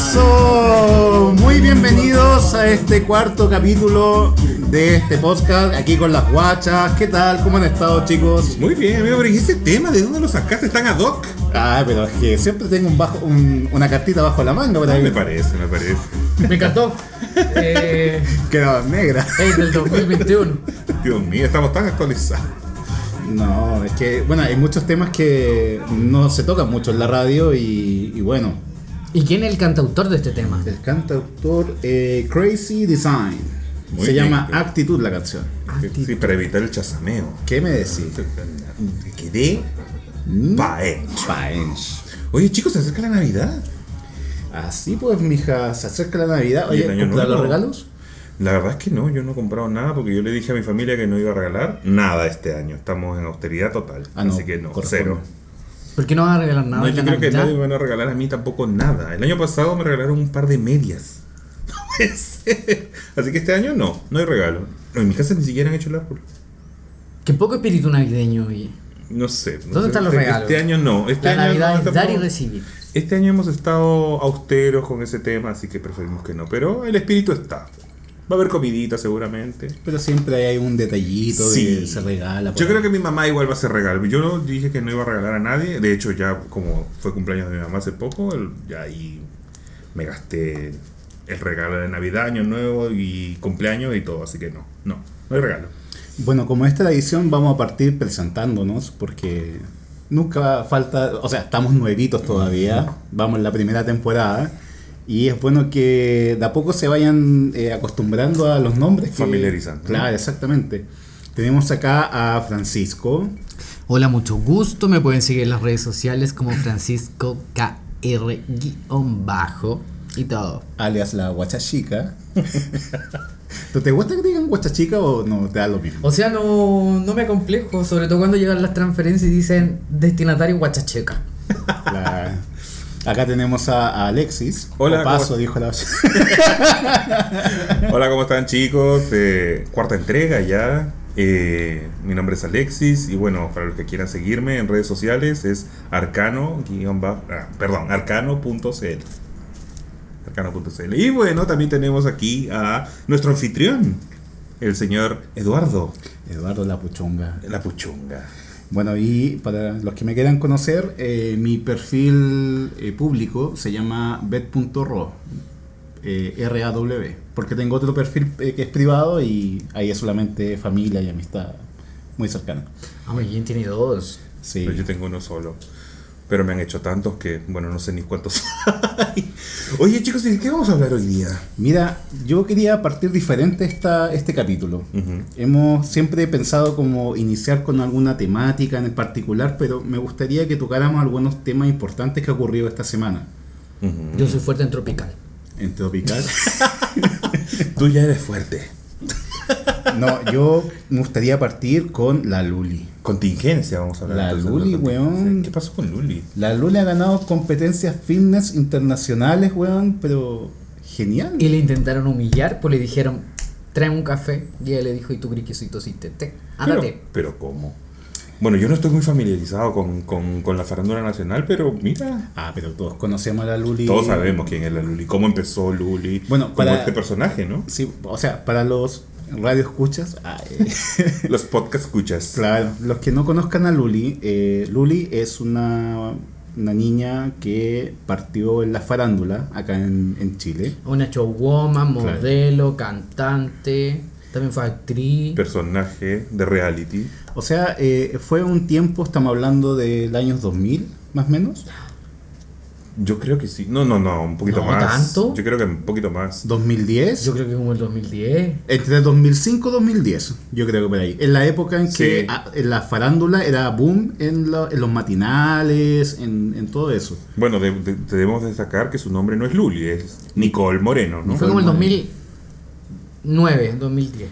Eso, muy bienvenidos a este cuarto capítulo de este podcast, aquí con las guachas. ¿Qué tal? ¿Cómo han estado chicos? Muy bien, amigo, pero ¿y ese tema? ¿De dónde lo sacaste? ¿Están ad hoc? Ah, pero es que siempre tengo un bajo, un- una cartita bajo la manga por ahí. Me parece, me parece. Me encantó. Eh, Quedaba negra. es del 2021. Dios mío, estamos tan actualizados. No, es que, bueno, hay muchos temas que no se tocan mucho en la radio y, y bueno, ¿Y quién es el cantautor de este tema? el cantautor eh, Crazy Design. Muy se bien, llama pero- Actitud la canción. Sí, para evitar el chazameo. ¿Qué me decís? Me quedé paench. Paench. Oye, chicos, se acerca la Navidad. Así pues, mija, se acerca la Navidad. Oye, año ¿comprar los regalos? La verdad es que no, yo no he comprado nada porque yo le dije a mi familia que no iba a regalar nada este año. Estamos en austeridad total. Ah, no, así que no, cero. ¿Por qué no van a regalar nada? No, yo creo que nadie me van a regalar a mí tampoco nada. El año pasado me regalaron un par de medias. No puede ser. Así que este año no, no hay regalo. En mi casa ni siquiera han hecho el árbol. Qué poco espíritu navideño, oye. No sé. no ¿Dónde sé. están los Este- regalos? Este año no. Este La año Navidad no, es dar y recibir. Este año hemos estado austeros con ese tema, así que preferimos que no. Pero el espíritu está. Va a haber comidita seguramente. Pero siempre hay un detallito Sí. se regala. Yo creo que mi mamá igual va a hacer regalo. Yo no dije que no iba a regalar a nadie. De hecho, ya como fue cumpleaños de mi mamá hace poco, ya ahí me gasté el regalo de Navidad, Año Nuevo y cumpleaños y todo. Así que no, no, no hay regalo. Bueno, como esta es la edición, vamos a partir presentándonos porque nunca falta, o sea, estamos nuevitos todavía, vamos en la primera temporada y es bueno que de a poco se vayan eh, acostumbrando a los nombres. Familiarizando. Claro, exactamente. Tenemos acá a Francisco, Hola, mucho gusto. Me pueden seguir en las redes sociales como Francisco KR-bajo y todo. alias la guachachica. ¿Tú ¿Te gusta que te digan guachachica o no te da lo mismo? O sea, no, no me complejo, sobre todo cuando llegan las transferencias y dicen destinatario guachacheca. La- Acá tenemos a, a Alexis. Hola, paso, ¿cómo- dijo la. Hola, ¿cómo están chicos? Eh, cuarta entrega ya. Eh, mi nombre es Alexis y bueno, para los que quieran seguirme en redes sociales es arcano, ah, perdón, arcano.cl. Arcano.cl. Y bueno, también tenemos aquí a nuestro anfitrión, el señor Eduardo, Eduardo La Puchonga. la puchunga. Bueno, y para los que me quieran conocer, eh, mi perfil eh, público se llama bet.ro, eh, R-A-W, porque tengo otro perfil eh, que es privado y ahí es solamente familia y amistad muy cercana. Ah, muy bien, tiene dos. Sí. Pero yo tengo uno solo. Pero me han hecho tantos que, bueno, no sé ni cuántos hay. Oye chicos, ¿y de qué vamos a hablar hoy día? Mira, yo quería partir diferente esta, este capítulo. Ujú. Hemos siempre pensado como iniciar con alguna temática en particular, pero me gustaría que tocáramos algunos temas importantes que ha ocurrido esta semana. Ujú. Yo soy fuerte en tropical. En Tropical. Tú ya eres fuerte. No, yo me gustaría partir con la Luli. Contingencia, vamos a hablar. La entonces, Luli, weón. ¿Qué pasó con Luli? La Luli ha ganado competencias fitness internacionales, weón, pero genial. Y le intentaron humillar, pues le dijeron, trae un café. Y ella le dijo, y tú crees que soy tosiste. Te, ándate. Pero, pero ¿cómo? Bueno, yo no estoy muy familiarizado con, con, con la farándula nacional, pero mira. Ah, pero todos conocemos a la Luli. Todos sabemos quién es la Luli, cómo empezó Luli. Bueno, como para- este personaje, ¿no? Sí, o sea, para los radioescuchas, ah, eh, Los podcast escuchas. Claro, los que no conozcan a Luli, eh, Luli es una, una niña que partió en la farándula acá en, en Chile. Una showwoman, modelo, cantante, también fue actriz. Personaje de reality. O sea, eh, fue un tiempo, estamos hablando del año 2000, más o menos. Yo creo que sí. No, no, no, un poquito No, más. ¿tanto? Yo creo que un poquito más. 2010. Yo creo que como el 2010. Entre 2005 y 2010, yo creo que por ahí. En la época en que Sí. en la farándula era boom en, lo- en los matinales, en, en todo eso. Bueno, de- de- debemos destacar que su nombre no es Luli, es Nicole Moreno, ¿no? Fue como el Moreno. 2009, 2010.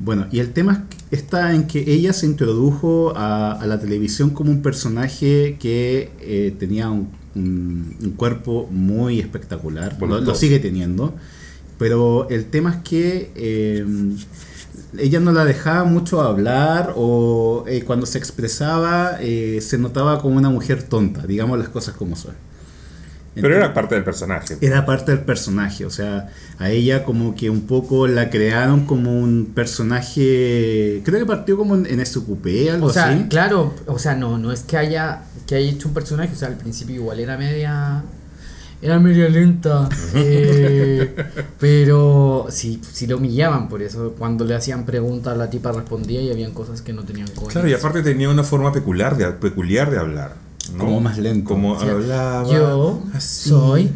Bueno, y el tema está en que ella se introdujo a, a la televisión como un personaje que eh, tenía un, un- cuerpo muy espectacular, lo, sigue teniendo, pero el tema es que eh, ella no la dejaba mucho hablar o eh, cuando se expresaba eh, se notaba como una mujer tonta, digamos las cosas como son. Pero era parte del personaje. Era parte del personaje, o sea, a ella como que un poco la crearon como un personaje, creo que partió como en, en SQP, algo O sea, así. claro, o sea, no, no es que haya, que haya hecho un personaje, o sea, al principio igual era media. Era media lenta. eh, pero sí, sí lo humillaban por eso. Cuando le hacían preguntas, la tipa respondía y habían cosas que no tenían coherencia. Claro, y aparte tenía una forma peculiar de, peculiar de hablar. ¿No? Como más lento. Como O sea, hablaba. Yo así. soy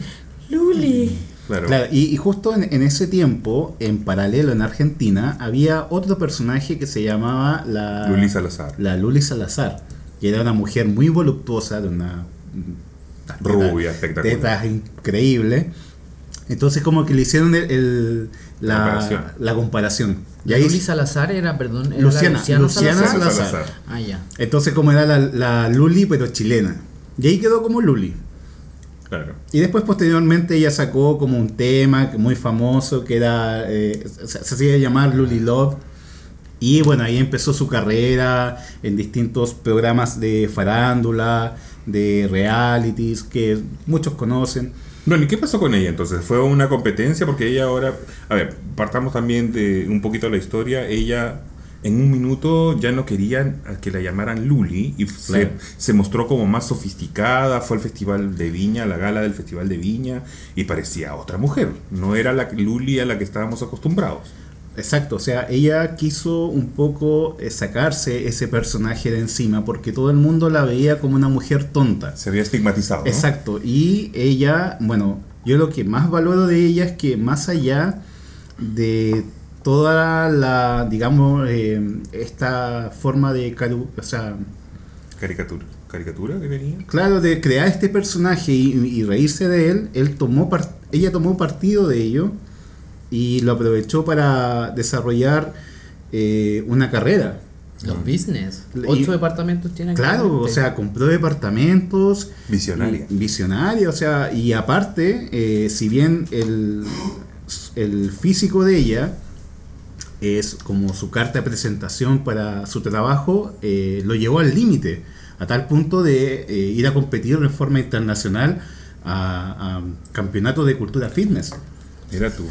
Luli. Claro. Claro, y, y justo en, en ese tiempo, en paralelo en Argentina, había otro personaje que se llamaba la Luli Salazar. La Luli Salazar, que era una mujer muy voluptuosa, de una Rubia, espectacular. tetas increíble. Entonces como que le hicieron el, el- la, Comparación. la comparación. Y La ahí- Luli Salazar era, perdón, era Luciana, Luciana Salazar. Salazar. Ah, ya. entonces como era la, la Luli pero chilena. Y ahí quedó como Luli. Claro. Y después posteriormente ella sacó como un tema muy famoso que era, eh, se, se hacía llamar Luli Love. Y bueno, ahí empezó su carrera en distintos programas de farándula, de realities, que muchos conocen. Bueno, ¿y qué pasó con ella entonces? ¿Fue una competencia? Porque ella ahora, a ver, partamos también de un poquito de la historia. Ella en un minuto ya no quería que la llamaran Luli y se, se mostró como más sofisticada. Fue al Festival de Viña, la gala del Festival de Viña y parecía otra mujer. No era la Luli a la que estábamos acostumbrados. Exacto, o sea, ella quiso un poco eh, sacarse ese personaje de encima porque todo el mundo la veía como una mujer tonta. Se había estigmatizado. ¿no? Exacto, y ella, bueno, yo lo que más valoro de ella es que más allá de toda la, digamos, eh, esta forma de, caru- o sea, Caricatura. ¿Caricatura que venía? claro, de crear este personaje y, y reírse de él, él tomó ella tomó partido de ello y lo aprovechó para desarrollar eh, una carrera. Los business. Y- Ocho departamentos tienen. Claro, o sea, compró departamentos. Visionaria. Visionaria, o sea, y aparte, eh, si bien el, el físico de ella es como su carta de presentación para su trabajo, eh, lo llevó al límite, a tal punto de eh, ir a competir de forma internacional a, a campeonatos de cultura fitness. Era tú.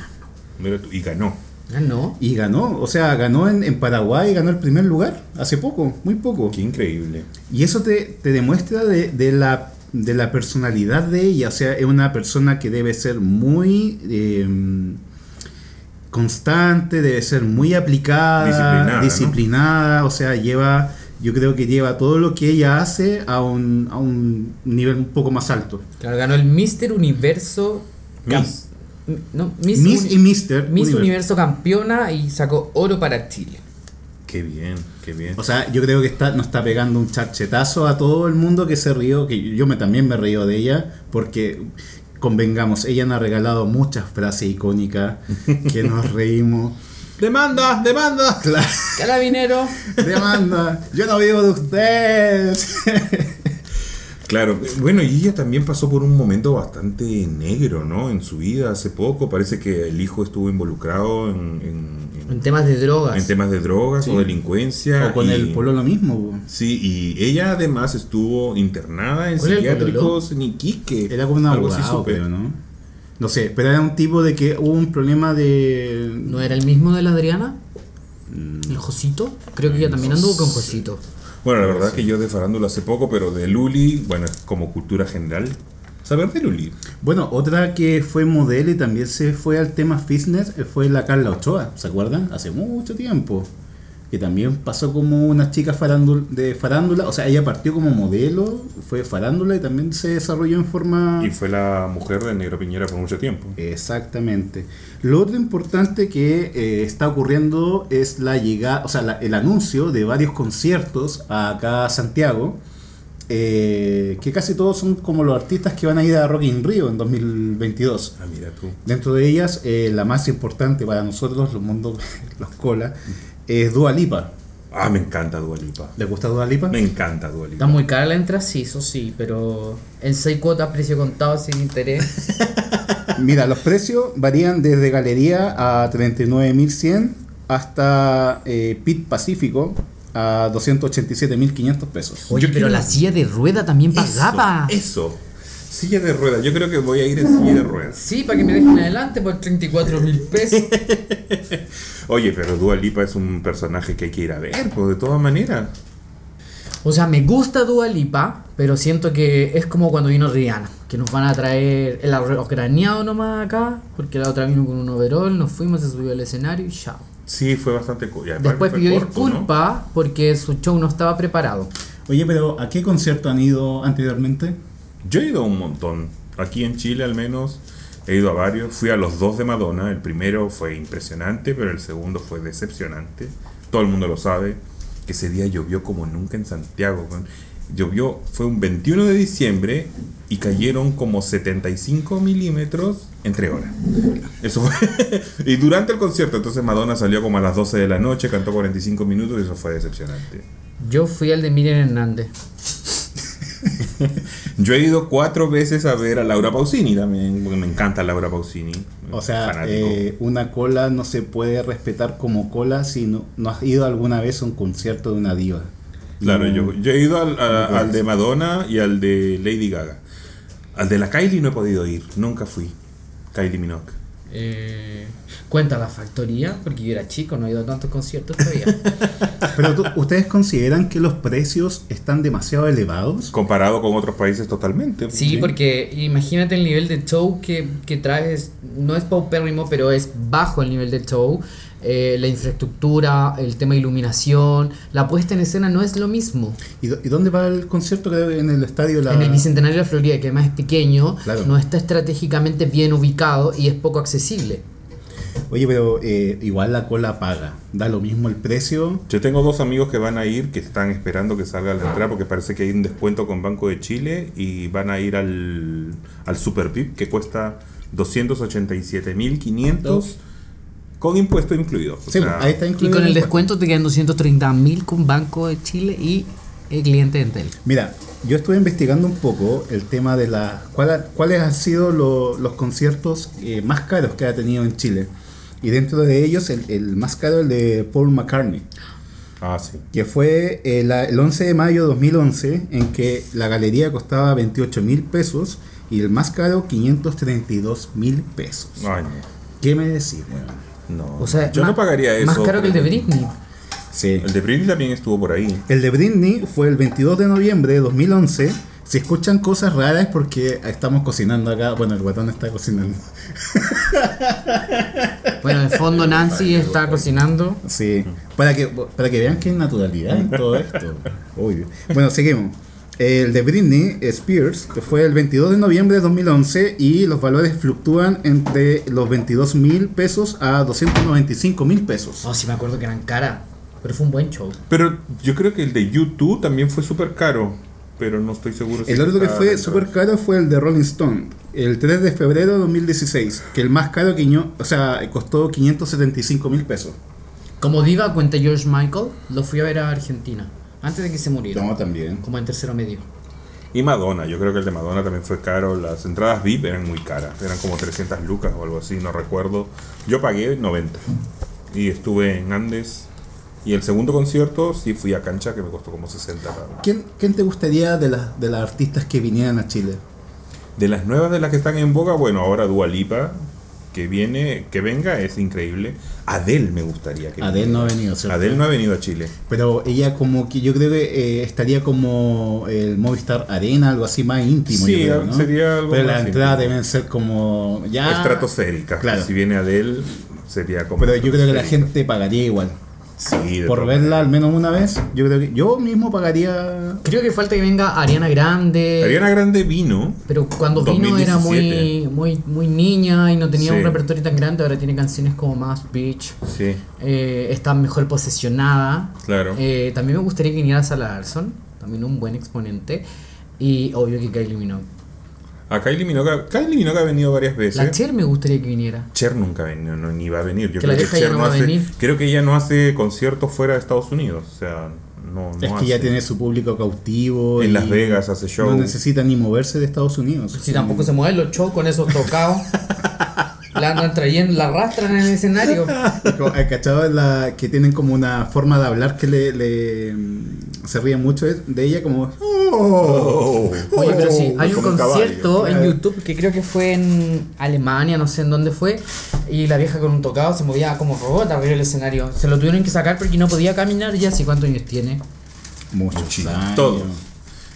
Tú. Y ganó. No. Y ganó, o sea, ganó en, en Paraguay, ganó el primer lugar, hace poco, muy poco. Qué increíble. Y eso te, te demuestra de, de la, de la personalidad de ella. O sea, es una persona que debe ser muy eh, constante, debe ser muy aplicada, Disciplinada, disciplinada, O sea, lleva, yo creo que lleva todo lo que ella hace a un, a un nivel un poco más alto. Claro, ganó el Mister Universo. Miss. No, Miss, Miss Uni- y Mister. Miss Universo. Universo campeona y sacó oro para Chile. Qué bien, qué bien. O sea, yo creo que está, nos está pegando un charchetazo a todo el mundo que se rió, que yo me, también me río de ella, porque convengamos, ella nos ha regalado muchas frases icónicas que nos reímos. ¡Demanda! ¡Demanda! Claro, Carabinero. demanda, yo no vivo de ustedes. Claro, bueno, y ella también pasó por un momento bastante negro, ¿no? En su vida hace poco. Parece que el hijo estuvo involucrado en, en- en- En temas de drogas. en temas de drogas Sí. o delincuencia. o con y- el pololo mismo. po. Sí, y ella además estuvo internada en ¿Cuál era el psiquiátricos en Iquique. Era como un abogado, supe. creo, ¿no? No sé, pero era un tipo de que hubo un problema de... ¿No era el mismo de la Adriana? Mm. ¿El Josito? Creo que ella también anduvo con Josito. Bueno, la verdad que yo de farándula hace poco, pero de Luli, bueno, es como cultura general. Saber de Luli. Bueno, otra que fue modelo y también se fue al tema fitness eh, fue la Carla Ochoa, ¿se acuerdan? Hace mucho tiempo. Que también pasó como una chica farándula, de farándula, o sea, ella partió como modelo, fue farándula y también se desarrolló en forma... Y fue la mujer de Negro Piñera por mucho tiempo. Exactamente. Lo otro importante que eh, está ocurriendo es la llegada, o sea, la- el anuncio de varios conciertos acá a Santiago, eh, que casi todos son como los artistas que van a ir a Rock in Rio en 2022. Ah, mira tú. Dentro de ellas, eh, la más importante para nosotros, los mundos, los cola, es Dua Lipa. Ah, me encanta Dualipa. ¿Le gusta Dua Lipa? Me encanta Dualipa. Está muy cara la entrada, sí, eso sí, pero en seis cuotas, precio contado, sin interés. Mira, los precios varían desde galería a 39.100 hasta eh, Pit Pacífico a 287.500 pesos. Oye, Yo pero quiero- la silla de rueda también pagaba. Eso, eso. Silla de ruedas. Yo creo que voy a ir en silla de ruedas. Sí, para que me dejen adelante por 34 mil pesos. Oye, pero Dua Lipa es un personaje que hay que ir a ver, pues de todas maneras. O sea, me gusta Dua Lipa, pero siento que es como cuando vino Rihanna, que nos van a traer el arroz craneado nomás acá, porque la otra vino con un overall, nos fuimos, se subió al escenario y chao. Sí, fue bastante. co- y aparte Después pidió disculpa porque su show no estaba preparado. Oye, pero ¿a qué concierto han ido anteriormente? Yo he ido a un montón. Aquí en Chile al menos he ido a varios. Fui a los dos de Madonna. El primero fue impresionante, pero el segundo fue decepcionante. Todo el mundo lo sabe. Que ese día llovió como nunca en Santiago. Llovió, fue un 21 de diciembre y cayeron como 75 milímetros en 3 horas. Eso fue. y durante el concierto, entonces Madonna salió como a las 12 de la noche, cantó 45 minutos y eso fue decepcionante. Yo fui al de Miriam Hernández. Yo he ido cuatro veces a ver a Laura Pausini también, porque me encanta Laura Pausini. O sea, eh, una cola no se puede respetar como cola si no, no has ido alguna vez a un concierto de una diva. claro, No- yo, yo he ido al, a- no al de. Madonna y al de Lady Gaga. Al de la Kylie no he podido ir, nunca fui. Kylie Minogue. Eh, cuenta la factoría, porque yo era chico, no he ido a tantos conciertos todavía. Pero tú- ¿ustedes consideran que los precios están demasiado elevados? Comparado con otros países totalmente. Sí, porque imagínate el nivel de show que, que traes, no es paupérrimo, pero es bajo el nivel de show. Eh, la infraestructura, el tema de iluminación, la puesta en escena no es lo mismo. ¿Y, y dónde va el concierto? Que en el estadio La... En el Bicentenario de la Florida, que además es pequeño, Claro. no está estratégicamente bien ubicado y es poco accesible. Oye, pero eh, igual la cola paga. Da lo mismo el precio. Yo tengo dos amigos que van a ir, que están esperando que salga la entrada, porque parece que hay un descuento con Banco de Chile y van a ir al, al Super VIP, que cuesta 287.500 con impuesto incluido. O Sí, sea, ahí está Y incluido. con el descuento te quedan 230 mil con Banco de Chile y el cliente de Entel. Mira, yo estuve investigando un poco el tema de la cuál- cuáles han sido lo- los conciertos eh, más caros que ha tenido en Chile. Y dentro de ellos, el, el más caro el de Paul McCartney, Ah, sí. que fue eh, la- el 11 de mayo de 2011, en que la galería costaba 28 mil pesos y el más caro 532 mil pesos. Ay, no. ¿Qué me decís? No, O sea, yo más- no pagaría eso. Más caro que el de Britney. Sí. El de Britney también estuvo por ahí. El de Britney fue el 22 de noviembre de 2011. Si escuchan cosas raras es porque estamos cocinando acá. Bueno, el guatón está cocinando. Bueno, de fondo Nancy está cocinando. Sí, para que, para que vean que hay naturalidad en todo esto. Uy. Bueno, seguimos. El de Britney Spears que fue el 22 de noviembre de 2011 y los valores fluctúan entre los 22 mil pesos a 295 mil pesos. Oh, sí me acuerdo que eran cara. Pero fue un buen show. Pero yo creo que el de YouTube también fue súper caro. Pero no estoy seguro si El otro que fue súper caro fue el de Rolling Stone, el 3 de febrero de 2016, que el más caro, quiño- o sea, costó 575 mil pesos. Como diva, cuenta George Michael, lo fui a ver a Argentina. Antes de que se muriera. No, también. Como en tercero medio. Y Madonna, yo creo que el de Madonna también fue caro. Las entradas VIP eran muy caras, eran como 300 lucas o algo así, no recuerdo. Yo pagué 90 y estuve en Andes. Y el segundo concierto sí fui a cancha que me costó como 60. para- ¿Quién, quién te gustaría de, las de las artistas que vinieran a Chile? De las nuevas de las que están en boga, bueno, ahora Dua Lipa, que viene, que venga, es increíble. Adele me gustaría que Adele viniera. no ha venido, ¿cierto? Adele no ha venido a Chile. Pero ella como que yo creo que eh, estaría como el Movistar Arena, algo así más íntimo. Sí, yo creo, ¿no? sería algo Pero más entradas íntimo. deben ser como ya... Estratosférica. Claro. Si viene Adele, sería como. Pero yo creo que la gente pagaría igual. Sí, Por verla al menos una vez, yo creo que yo mismo pagaría... Creo que falta que venga Ariana Grande. Ariana Grande vino. Pero cuando vino era muy, 2017. muy, muy niña y no tenía Sí. un repertorio tan grande. Ahora tiene canciones como más bitch. Sí, Eh, está mejor posesionada. claro. Eh, también me gustaría que viniera Sala Larson. También un buen exponente. Y obvio que Kylie Minogue. A Kylie Minogue, Kylie Minogue ha venido varias La veces. Cher me gustaría que viniera. Cher nunca ha venido, no, ni va a venir. Yo Que la creo que ya Cher no no va a hace, venir. creo que ella no hace conciertos fuera de Estados Unidos. O sea, no, no es que hace. ya tiene su público cautivo. En y Las Vegas hace show. No necesita ni moverse de Estados Unidos. Si tampoco se mueven los shows con esos tocados. La andan trayendo, la arrastran en el escenario. Como, ¿hay cachado la, que tienen como una forma de hablar que le, le- se ríen mucho de- de ella como Oh. Oye, pero sí, hay un concierto caballo. en YouTube que creo que fue en Alemania, no sé en dónde fue, y la vieja con un tocado se movía como robot arriba del escenario. Se lo tuvieron que sacar porque no podía caminar ya, así cuántos años tiene. muchos Muchísimo. años. Todo.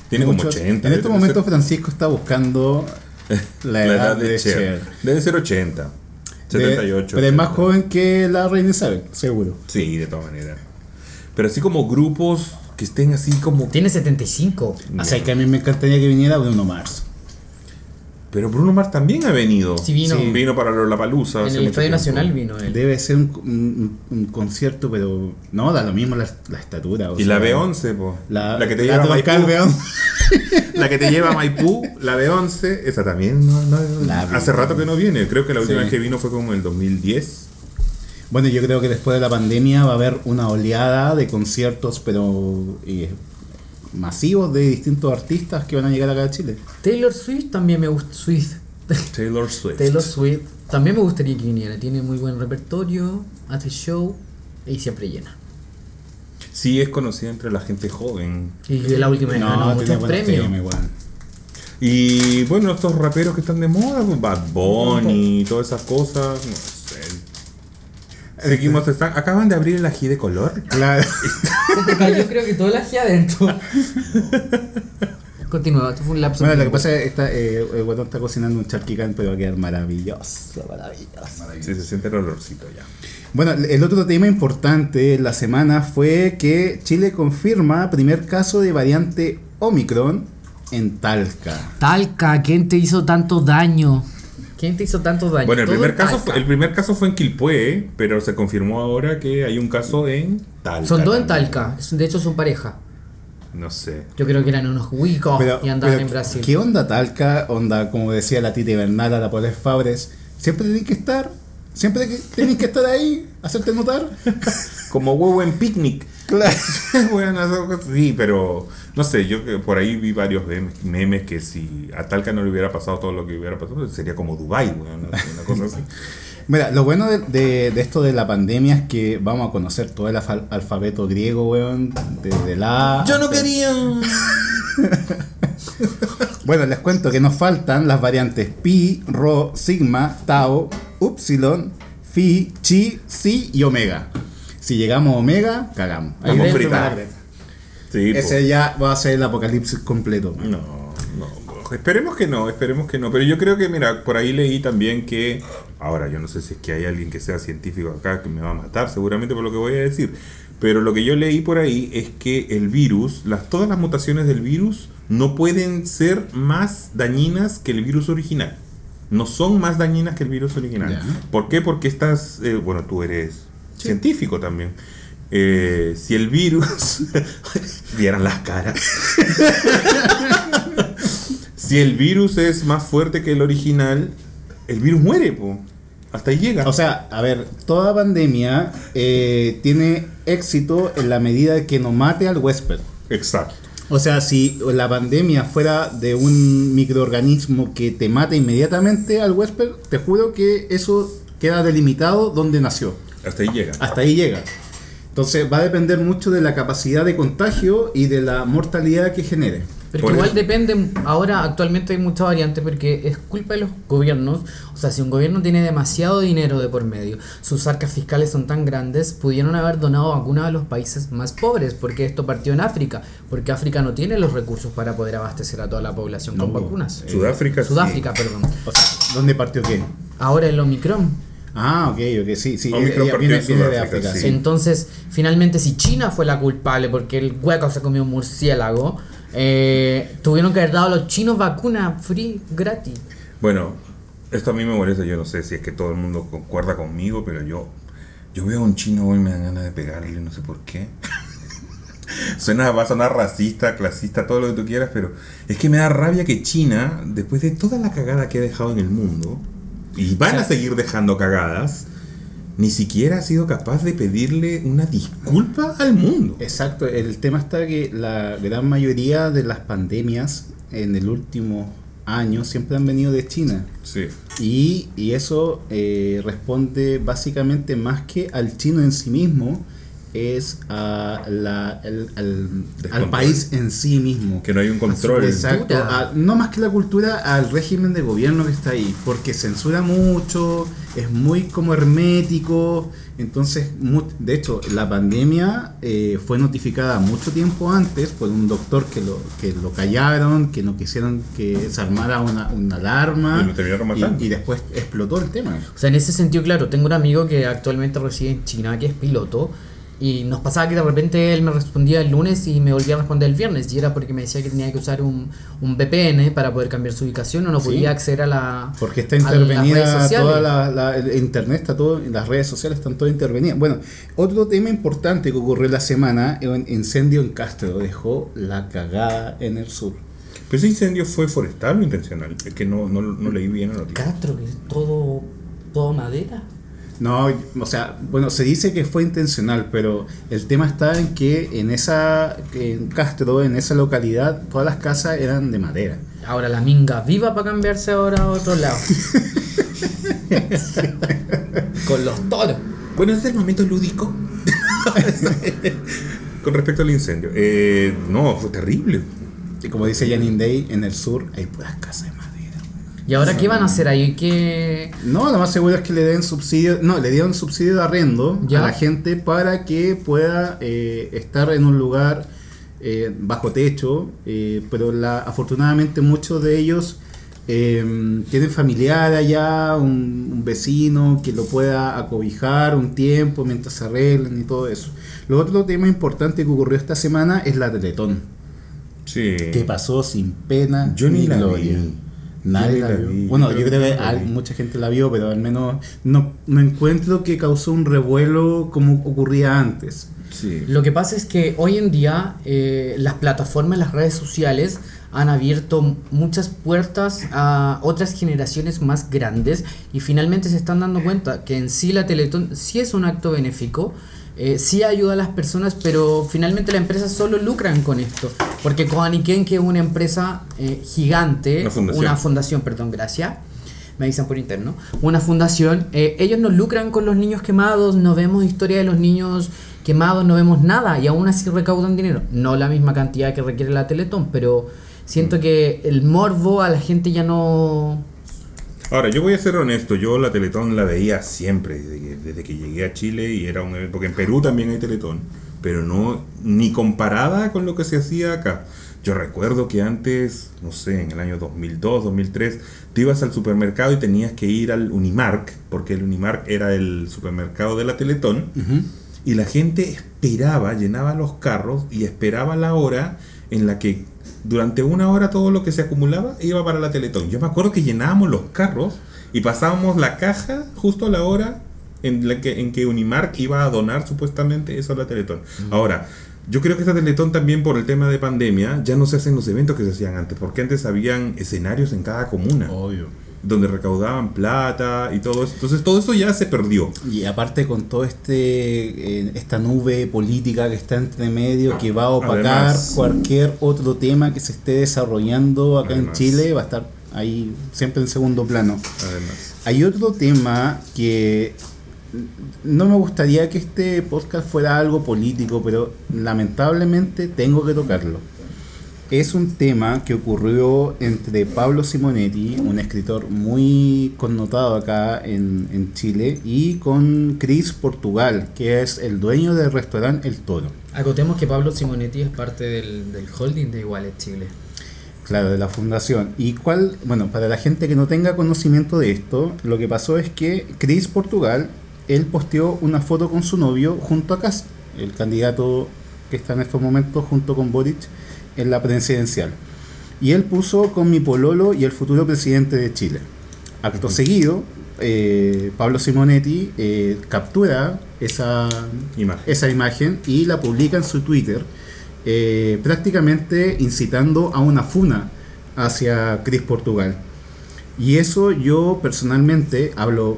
Tiene como Muchos- 80. En este ser- momento Francisco está buscando la edad, de, Cher. Debe ser 80. De- 78. pero es más 80. joven que la reina Isabel, seguro. Sí, de todas maneras. Pero así como grupos que estén así como. Tiene 75. O sea, que a mí me encantaría que viniera Bruno Mars. Pero Bruno Mars también ha venido. Sí, vino. Sí, vino para la Palusa. En el Estadio Nacional vino él. Debe ser un, un- un concierto, pero no, da lo mismo la, la estatura. o Y sea, la B11, po. La, La, que te la lleva a Maipú. B11. La que te lleva a Maipú, la B11, esa también no, no- hace B11. rato que no viene. Creo que la última Sí. vez que vino fue como en el 2010. Bueno, yo creo que después de la pandemia va a haber una oleada de conciertos, pero eh, masivos de distintos artistas que van a llegar acá a Chile. Taylor Swift también me gusta. Swift. Taylor Swift. Taylor Swift también me gustaría que viniera. Tiene muy buen repertorio, hace show y siempre llena. Sí, es conocida entre la gente joven. Y la última vez ganó tiene muchos premios. Y bueno, estos raperos que están de moda, pues, Bad Bunny y todas esas cosas, no sé. Seguimos, están, acaban de abrir el ají de color. Claro. Se te cayó creo que todo el ají adentro. Continúa, esto fue un lapso. Bueno, lo que pasa es que está, eh, el guatón está cocinando un charquicán, pero va a quedar maravilloso, maravilloso. Sí, se siente el olorcito ya. Bueno, el otro tema importante de la semana fue que Chile confirma primer caso de variante Omicron en Talca. Talca, ¿quién te hizo tanto daño? ¿Quién te hizo tanto daño? Bueno, el primer, caso fue, el primer caso fue en Quilpué, pero se confirmó ahora que hay un caso en Talca. Son dos en. Talca, de hecho son pareja. No sé. Yo creo que eran unos huicos Pero, y andaban pero, en Brasil. ¿Qué onda Talca? Onda, como decía la Titi Bernal a la Paulés Fabres, siempre tienen que estar, siempre tienen que estar ahí, hacerte notar. Como huevo en picnic. Claro. Bueno, sí, pero no sé, yo por ahí vi varios memes, que si a Talca no le hubiera pasado todo lo que hubiera pasado, sería como Dubai, weón, una, una cosa así. Mira, lo bueno de, de- de esto de la pandemia es que vamos a conocer todo el alfa- alfabeto griego, weón, desde la... Yo no quería. Bueno, les cuento que nos faltan las variantes pi, rho, sigma, tau, upsilon, phi, chi, psi y omega. Si llegamos a omega, cagamos. Ahí la creo. Sí, po. Ese ya va a ser el apocalipsis completo. No, no. Esperemos que no, esperemos que no. Pero yo creo que, mira, por ahí leí también que. Ahora, yo no sé si es que hay alguien que sea científico acá que me va a matar, seguramente por lo que voy a decir. Pero lo que yo leí por ahí es que el virus, las, todas las mutaciones del virus, no pueden ser más dañinas que el virus original. No son más dañinas que el virus original. ¿Por qué? Porque estás. eh, bueno, tú eres científico también. Eh, si el virus. vieran las caras. si el virus es más fuerte que el original, el virus muere, po. Hasta ahí llega. O sea, a ver, toda pandemia eh, tiene éxito en la medida que no mate al huésped. Exacto. O sea, si la pandemia fuera de un microorganismo que te mata inmediatamente al huésped, te juro que eso queda delimitado donde nació. Hasta ahí llega. Hasta ahí llega. Entonces va a depender mucho de la capacidad de contagio y de la mortalidad que genere. Pero que igual eso. depende, ahora actualmente hay mucha variante porque es culpa de los gobiernos. O sea, si un gobierno tiene demasiado dinero de por medio, sus arcas fiscales son tan grandes, pudieron haber donado vacunas a los países más pobres, porque esto partió en África, porque África no tiene los recursos para poder abastecer a toda la población con vacunas. Sudáfrica. sí. Sudáfrica, perdón. O sea, ¿dónde partió qué? Ahora el Omicron. Ah, ok, ok, sí, sí. Ella viene, en viene de África, sí. Entonces, finalmente, si China fue la culpable porque el hueco se comió un murciélago, eh, tuvieron que haber dado a los chinos vacunas free, gratis. Bueno, esto a mí me molesta. Yo no sé si es que todo el mundo concuerda conmigo, pero yo, yo veo a un chino hoy y me dan ganas de pegarle, no sé por qué. Suena, va a sonar racista, clasista, todo lo que tú quieras, pero es que me da rabia que China, después de toda la cagada que ha dejado en el mundo, y van a seguir dejando cagadas, ni siquiera ha sido capaz de pedirle una disculpa al mundo. Exacto, el tema está que la gran mayoría de las pandemias en el último años siempre han venido de China. Sí. Y, y eso eh, responde básicamente más que al chino en sí mismo, es a la- el- al, país en sí mismo. Que no hay un control. Exacto, a- no más que la cultura, al régimen de gobierno que está ahí, porque censura mucho, es muy como hermético, entonces, mu- de hecho, la pandemia eh, fue notificada mucho tiempo antes por un doctor que lo, que lo callaron, que no quisieron que se armara una, una alarma Y lo terminaron y- y después explotó el tema. O sea, en ese sentido, claro, tengo un amigo que actualmente reside en China, que es piloto, y nos pasaba que de repente él me respondía el lunes y me volvía a responder el viernes, y era porque me decía que tenía que usar un, un VPN para poder cambiar su ubicación o no Sí. podía acceder a la... Porque está intervenida toda la, la- el internet, está todo, las redes sociales están todas intervenidas. Bueno, otro tema importante que ocurrió la semana, un incendio en Castro, dejó la cagada en el sur. Pero ese incendio fue forestal o intencional. Es que no, no, no leí bien la noticia. Castro, que es todo, todo madera. No, o sea, bueno, se dice que fue intencional, pero el tema está en que en esa, en Castro, en esa localidad, todas las casas eran de madera. Ahora la minga viva para cambiarse ahora a otro lado. Con los toros. Bueno, ese es el momento lúdico. Con respecto al incendio. Eh, no, fue terrible. Y como dice Janine Day, en el sur hay puras casas. ¿Y ahora qué van a hacer ahí? ¿Qué...? No, lo más seguro es que le den subsidio, no, le dieron subsidio de arriendo Ya. a la gente para que pueda eh, estar en un lugar eh, bajo techo, eh, pero la, afortunadamente muchos de ellos eh, tienen familiar allá, un, un vecino que lo pueda acobijar un tiempo mientras se arreglan y todo eso. Lo otro tema importante que ocurrió esta semana es la Teletón, Sí. que pasó sin pena Yo ni la gloria. vi. Nadie la vio. vi. Bueno, Yo creo que mucha gente la vio, pero al menos no, no encuentro que causó un revuelo como ocurría antes. Sí. Lo que pasa es que hoy en día eh, las plataformas, las redes sociales han abierto muchas puertas a otras generaciones más grandes y finalmente se están dando cuenta que en sí la Teletón sí es un acto benéfico, eh, sí ayuda a las personas, pero finalmente las empresas solo lucran con esto. Porque Koaniken, que es una empresa eh, gigante, Una fundación. fundación, perdón, gracias me avisan por interno, una fundación, eh, ellos no lucran con los niños quemados, no vemos historia de los niños quemados, no vemos nada y aún así recaudan dinero. No la misma cantidad que requiere la Teletón, pero siento que el morbo a la gente ya no... Ahora, yo voy a ser honesto, yo la Teletón la veía siempre, desde que, desde que llegué a Chile y era un evento, porque en Perú también hay Teletón, pero no, ni comparada con lo que se hacía acá. Yo recuerdo que antes, no sé, en el año 2002, 2003, te ibas al supermercado y tenías que ir al Unimark, porque el Unimark era el supermercado de la Teletón, y la gente esperaba, llenaba los carros y esperaba la hora en la que durante una hora todo lo que se acumulaba iba para la Teletón. Yo me acuerdo que llenábamos los carros y pasábamos la caja justo a la hora en la que, en que Unimark iba a donar supuestamente eso a la Teletón. Ahora, yo creo que esta Teletón también por el tema de pandemia ya no se hacen los eventos que se hacían antes, porque antes habían escenarios en cada comuna Obvio. Donde recaudaban plata y todo eso. Entonces todo eso ya se perdió. Y aparte con todo este eh, esta nube política que está entre medio que va a opacar Además. cualquier otro tema que se esté desarrollando acá Además. en Chile, va a estar ahí siempre en segundo plano. Además. Hay otro tema que no me gustaría que este podcast fuera algo político, pero lamentablemente tengo que tocarlo. Es un tema que ocurrió entre Pablo Simonetti, un escritor muy connotado acá en, en Chile, y con Chris Portugal, que es el dueño del restaurante El Toro. Acotemos que Pablo Simonetti es parte del, del holding de Iguales Chile. Claro, de la fundación. Y cuál, bueno, para la gente que no tenga conocimiento de esto, lo que pasó es que Chris Portugal, él posteó una foto con su novio junto a Kass, el candidato que está en estos momentos junto con Boric en la presidencial. Y él puso con mi pololo y el futuro presidente de Chile. Acto seguido, eh, Pablo Simonetti eh, captura esa Imagen. esa imagen y la publica en su Twitter, eh, prácticamente incitando a una funa hacia Chris Portugal. Y eso yo personalmente hablo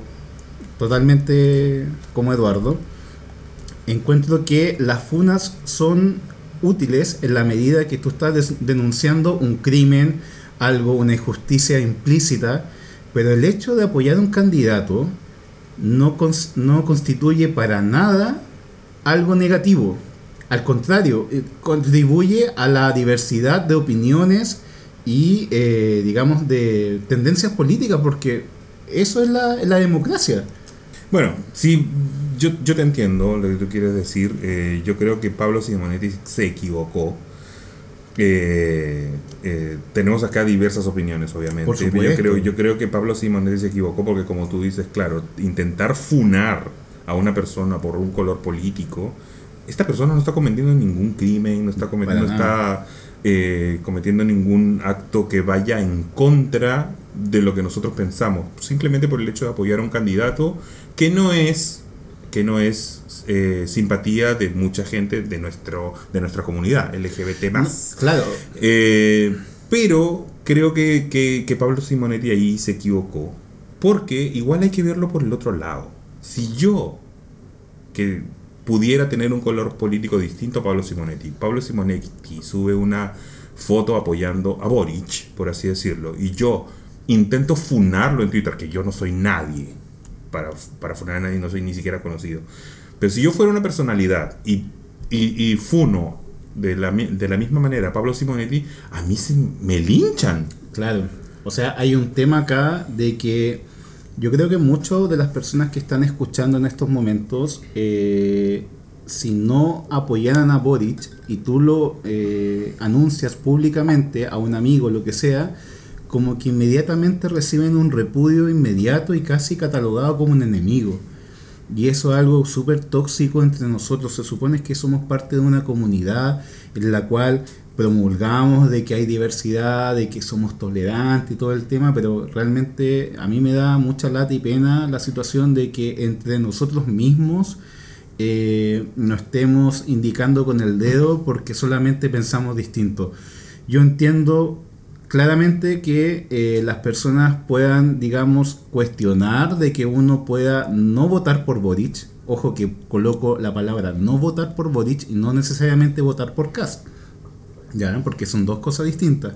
totalmente como Eduardo. Encuentro que las funas son útiles en la medida que tú estás denunciando un crimen algo, una injusticia implícita, pero el hecho de apoyar a un candidato no, cons- no constituye para nada algo negativo. Al contrario, eh, contribuye a la diversidad de opiniones y, eh, digamos, de tendencias políticas, porque eso es la, la democracia. Bueno, sí, yo, yo te entiendo lo que tú quieres decir. Eh, yo creo que Pablo Simonetti se equivocó. Eh, eh, tenemos acá diversas opiniones, obviamente. Por yo, creo, yo creo que Pablo Simonetti se equivocó porque, como tú dices, claro, intentar funar a una persona por un color político, esta persona no está cometiendo ningún crimen, no está cometiendo, Para está eh, cometiendo ningún acto que vaya en contra de lo que nosotros pensamos, simplemente por el hecho de apoyar a un candidato que no es que no es eh, simpatía de mucha gente de nuestro de nuestra comunidad LGBT más. Claro, Eh, pero creo que, que, que Pablo Simonetti ahí se equivocó. Porque igual hay que verlo por el otro lado. Si yo, que pudiera tener un color político distinto a Pablo Simonetti, Pablo Simonetti sube una foto apoyando a Boric, por así decirlo, y yo intento funarlo en Twitter, que yo no soy nadie para, para funar a nadie, no soy ni siquiera conocido. Pero si yo fuera una personalidad y, y, y funo de la, de la misma manera a Pablo Simonetti, a mí se me linchan. Claro, o sea, hay un tema acá de que yo creo que muchas de las personas que están escuchando en estos momentos, eh, si no apoyaran a Boric y tú lo eh, anuncias públicamente a un amigo, lo que sea, como que inmediatamente reciben un repudio inmediato y casi catalogado como un enemigo. Y eso es algo súper tóxico entre nosotros. Se supone que somos parte de una comunidad en la cual promulgamos de que hay diversidad, de que somos tolerantes y todo el tema, pero realmente a mí me da mucha lata y pena la situación de que entre nosotros mismos eh, nos estemos indicando con el dedo porque solamente pensamos distinto. Yo entiendo claramente que eh, las personas puedan, digamos, cuestionar de que uno pueda no votar por Boric. Ojo que coloco la palabra no votar por Boric y no necesariamente votar por Kast. ¿Ya? Porque son dos cosas distintas.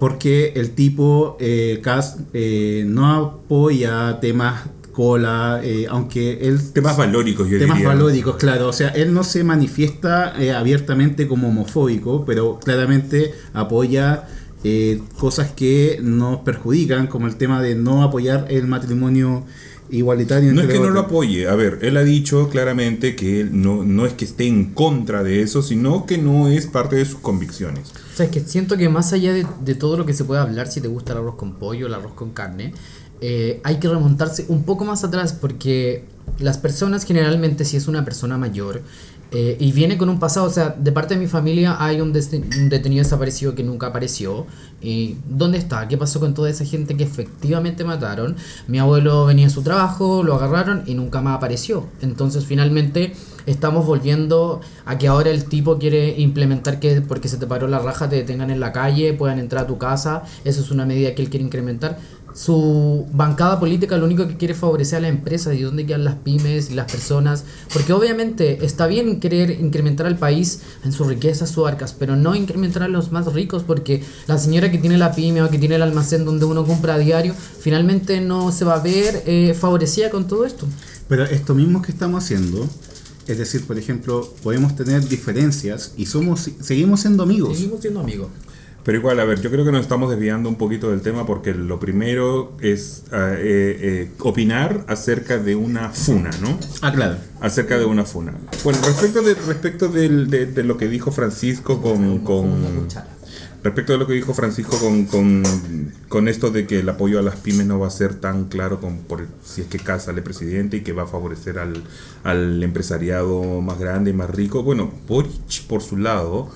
Porque el tipo eh, Kast eh, no apoya temas cola, eh, aunque él Temas valóricos, yo temas diría. valóricos, claro. O sea, él no se manifiesta eh, abiertamente como homofóbico, pero claramente apoya eh, cosas que nos perjudican, como el tema de no apoyar el matrimonio igualitario. No es que no lo apoye. A ver, él ha dicho claramente que él no, no es que esté en contra de eso, sino que no es parte de sus convicciones. O sea, es que siento que más allá de, de todo lo que se puede hablar, si te gusta el arroz con pollo, el arroz con carne, eh, hay que remontarse un poco más atrás porque las personas generalmente, si es una persona mayor eh, y viene con un pasado, o sea, de parte de mi familia hay un, un detenido desaparecido que nunca apareció. ¿Y dónde está? ¿Qué pasó con toda esa gente que efectivamente mataron? Mi abuelo venía a su trabajo, lo agarraron y nunca más apareció. Entonces, finalmente, estamos volviendo a que ahora el tipo quiere implementar que porque se te paró la raja te detengan en la calle, puedan entrar a tu casa. Eso es una medida que él quiere incrementar. Su bancada política lo único que quiere es favorecer a la empresa y dónde quedan las pymes y las personas. Porque obviamente está bien querer incrementar al país en su riqueza, sus arcas, pero no incrementar a los más ricos porque la señora que tiene la pyme o que tiene el almacén donde uno compra a diario, finalmente no se va a ver eh, favorecida con todo esto. Pero esto mismo que estamos haciendo, es decir, por ejemplo, podemos tener diferencias y somos seguimos siendo amigos. Seguimos siendo amigos. Pero igual, a ver, yo creo que nos estamos desviando un poquito del tema porque lo primero es ah, eh, eh, opinar acerca de una funa, ¿no? Ah, claro. Acerca de una funa. Bueno, respecto de, respecto del- de, de lo que dijo Francisco con... con respecto de lo que dijo Francisco con, con, con esto de que el apoyo a las pymes no va a ser tan claro con, por, si es que Casa sale presidente y que va a favorecer al, al empresariado más grande y más rico. Bueno, Boric, por su lado,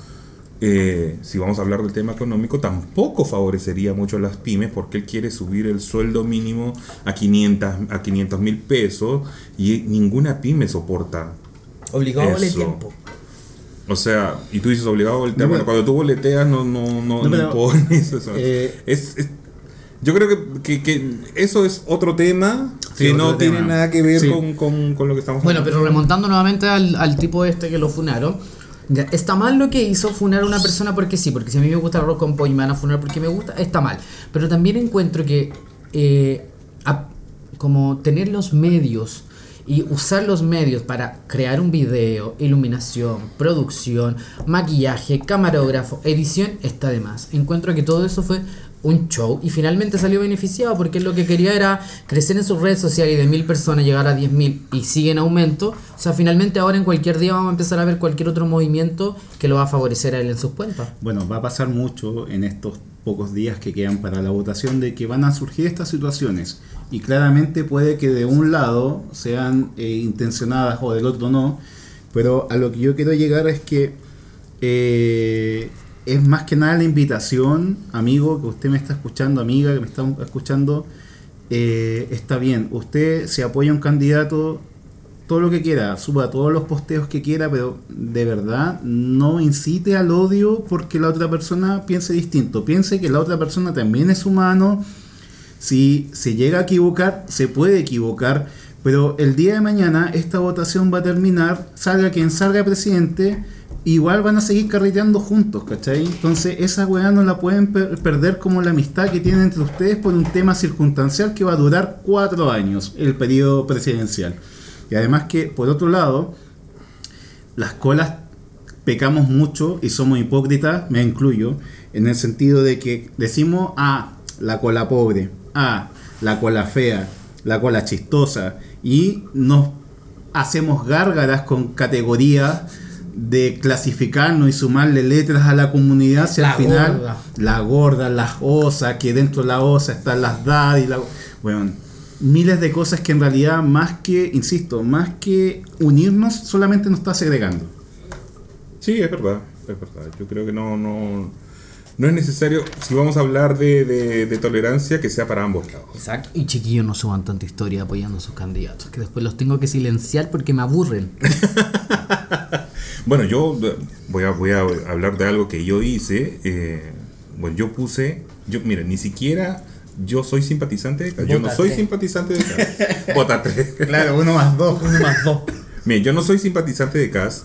eh, si vamos a hablar del tema económico, tampoco favorecería mucho a las pymes porque él quiere subir el sueldo mínimo a 500 a 500 mil pesos y ninguna pyme soporta. Obligado Eso. tiempo. O sea, y tú dices obligado el tema, pero- cuando tú boleteas no, no, no, No, no pero, impones eso. eh, Es- es- yo creo que, que- que eso es otro tema Sí, que otro no tema. tiene nada que ver Sí. con, con- con lo que estamos Bueno, hablando. pero remontando nuevamente al, al tipo este que lo funaron, Está mal lo que hizo funar a una persona porque sí, porque si a mí me gusta el arroz con pollo y me van a funar porque me gusta, está mal. Pero también encuentro que eh, como tener los medios y usar los medios para crear un video, iluminación, producción, maquillaje, camarógrafo, edición, está de más. Encuentro que todo eso fue un show y finalmente salió beneficiado porque lo que quería era crecer en sus redes sociales y de mil personas llegar a diez mil y sigue en aumento. O sea, finalmente ahora en cualquier día vamos a empezar a ver cualquier otro movimiento que lo va a favorecer a él en sus cuentas. Bueno, va a pasar mucho en estos pocos días que quedan para la votación de que van a surgir estas situaciones. Y claramente puede que de un lado sean eh, intencionadas o del otro no, pero a lo que yo quiero llegar es que eh, es más que nada la invitación, amigo, que usted me está escuchando, amiga, que me está escuchando, eh, está bien, usted se apoya a un candidato, todo lo que quiera, suba todos los posteos que quiera, pero de verdad no incite al odio porque la otra persona piense distinto. Piense que la otra persona también es humano. Si se llega a equivocar, se puede equivocar, pero el día de mañana esta votación va a terminar, salga quien salga presidente, igual van a seguir carreteando juntos, ¿cachai? Entonces esa weá no la pueden per- perder como la amistad que tienen entre ustedes por un tema circunstancial que va a durar cuatro años, el periodo presidencial. Y además que, por otro lado, las colas pecamos mucho y somos hipócritas, me incluyo, en el sentido de que decimos, ah, la cola pobre, ah, la cola fea, la cola chistosa, y nos hacemos gárgaras con categorías de clasificarnos y sumarle letras a la comunidad, si La al final gorda. la gorda, las osas, que dentro de la osa están las dad y la... Bueno, miles de cosas que en realidad más que, insisto, más que unirnos, solamente nos está segregando. Sí, es verdad, es verdad. Yo creo que no, no, no es necesario, si vamos a hablar de, de- de tolerancia, que sea para ambos lados. Exacto. Y chiquillos no suban tanta historia apoyando a sus candidatos, que después los tengo que silenciar porque me aburren. Bueno, yo eh, voy a, voy a hablar de algo que yo hice. eh, bueno, yo puse, yo, mira, ni siquiera yo soy simpatizante de CAS. Yo no Vota soy tres. simpatizante de CAS. Vota tres. Claro, uno más dos. Uno más dos. Mira, yo no soy simpatizante de Cast.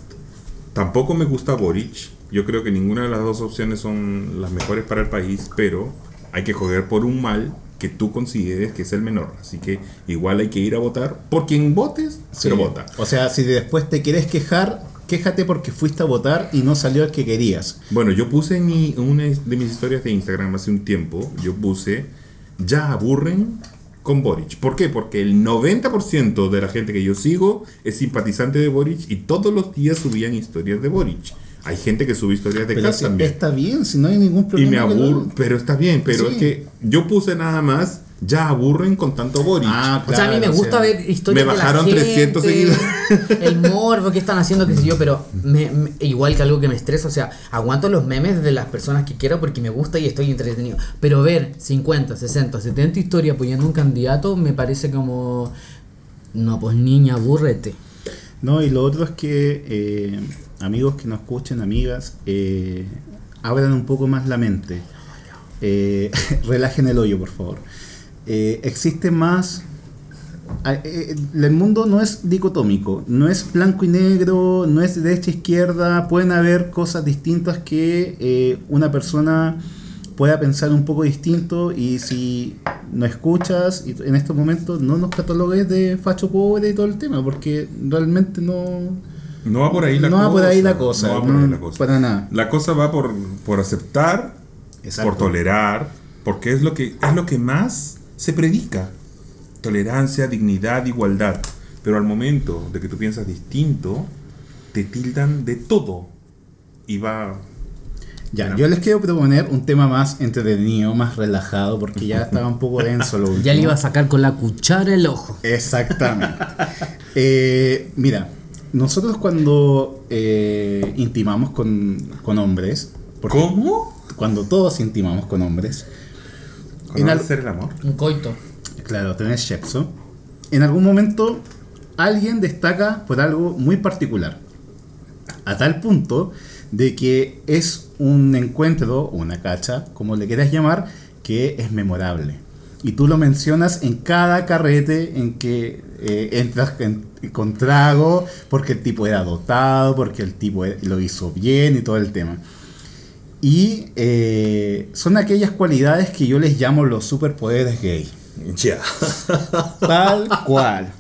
Tampoco me gusta Boric. Yo creo que ninguna de las dos opciones son las mejores para el país, pero hay que joder por un mal que tú consideres que es el menor. Así que igual hay que ir a votar por quien votes, pero Sí. vota. O sea, si después te quieres quejar, quéjate porque fuiste a votar y no salió el que querías. Bueno, yo puse en mi, en una de mis historias de Instagram hace un tiempo, yo puse, ya aburren con Boric. ¿Por qué? Porque el 90% de la gente que yo sigo es simpatizante de Boric y todos los días subían historias de Boric. Hay gente que sube historias de Cast si también. está bien, si no hay ningún Y problema. me que aburro, pero está bien, pero Sí. es que yo puse nada más, ya aburren con tanto Boric. Ah, O sea, a mí me claro, gusta o sea, ver historias me de la bajaron gente, 300 seguidores. El morbo que están haciendo, qué sé yo, pero me- me- igual que algo que me estresa, o sea, aguanto los memes de las personas que quiero porque me gusta y estoy entretenido. Pero ver 50, 60, 70 historias apoyando a un candidato me parece como... No, pues niña, abúrrete. No, y lo otro es que, eh, amigos que nos escuchen, amigas, eh, abran un poco más la mente. Eh, relajen el hoyo, por favor. Eh, existe más. a- eh, El mundo no es dicotómico, no es blanco y negro, no es derecha e izquierda. Pueden haber cosas distintas que eh, una persona pueda pensar un poco distinto. Y si no escuchas, y en estos momentos no nos catalogues de facho pobre y todo el tema, porque realmente no. No va por ahí la no cosa. va por ahí la cosa. No va por no, ahí la cosa. Para nada. La cosa va por, por aceptar, Exacto. por tolerar, porque es lo que es lo que más se predica. Tolerancia, dignidad, igualdad. Pero al momento de que tú piensas distinto, te tildan de todo. Y va. Ya, Bueno. yo les quiero proponer un tema más entretenido, más relajado, porque ya estaba un poco denso lo último. Ya le iba a sacar con la cuchara el ojo. Exactamente. Eh, mira, nosotros cuando eh, intimamos con, con hombres, ¿Cómo? cuando todos intimamos con hombres, ¿Con En al- hacer el amor? Un coito. claro, tener sexo, en algún momento alguien destaca por algo muy particular. A tal punto de que es un encuentro, o una cacha, como le quieras llamar, que es memorable. Y tú lo mencionas en cada carrete en que eh, entras en- con trago, porque el tipo era dotado, porque el tipo e- lo hizo bien y todo el tema. Y eh, son aquellas cualidades que yo les llamo los superpoderes gay. Ya. Tal cual.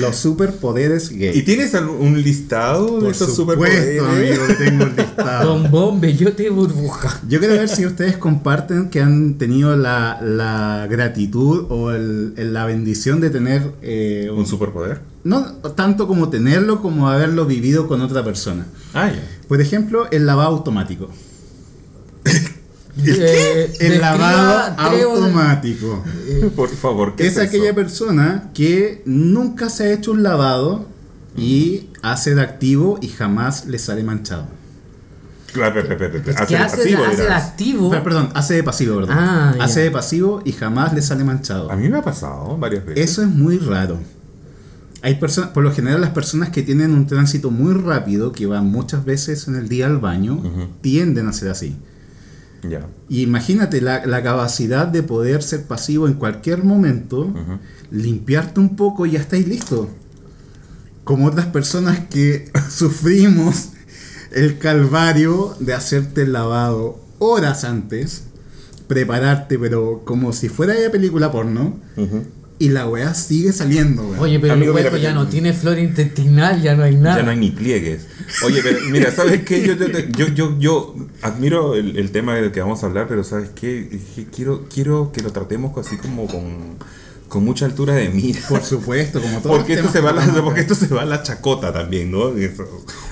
Los superpoderes gay. ¿Y tienes algún- un listado de esos superpoderes? amigo, tengo el listado. Don Bombe, yo te burbuja. Yo quiero ver si ustedes comparten que han tenido la, la gratitud o el- el- la bendición de tener eh, ¿Un superpoder? no tanto como tenerlo como haberlo vivido con otra persona. Ah. Por ejemplo, el lavado automático. Eh, El lavado automático. Por favor, ¿qué Es es, aquella eso? persona que nunca se ha hecho un lavado y hace de activo y jamás le sale manchado. Claro, pe- pe- pe- pe- Es hace de hace, pasivo, hace de activo. Per- Perdón, hace de pasivo, ¿verdad? Ah, ya. hace de pasivo y jamás le sale manchado. A mí me ha pasado varias veces. Eso es muy raro. Hay personas, por lo general las personas que tienen un tránsito muy rápido, que van muchas veces en el día al baño, tienden a ser así. Ya. Y imagínate la, la capacidad de poder ser pasivo en cualquier momento, limpiarte un poco y ya estáis listo. Como otras personas que sufrimos el calvario de hacerte el lavado horas antes, prepararte, pero como si fuera de película porno. Y la weá sigue saliendo, weón. Oye, pero Amigo, el mira, hueco ya no tiene flora intestinal, ya no hay nada. Ya no hay ni pliegues. Oye, pero mira, ¿sabes qué? Yo, yo, yo, yo, yo admiro el, el tema del que vamos a hablar, pero ¿sabes qué? Quiero, quiero que lo tratemos así como con, con mucha altura de mira. Por supuesto, como todo. Porque esto, se va la, porque esto se va a la chacota también, ¿no?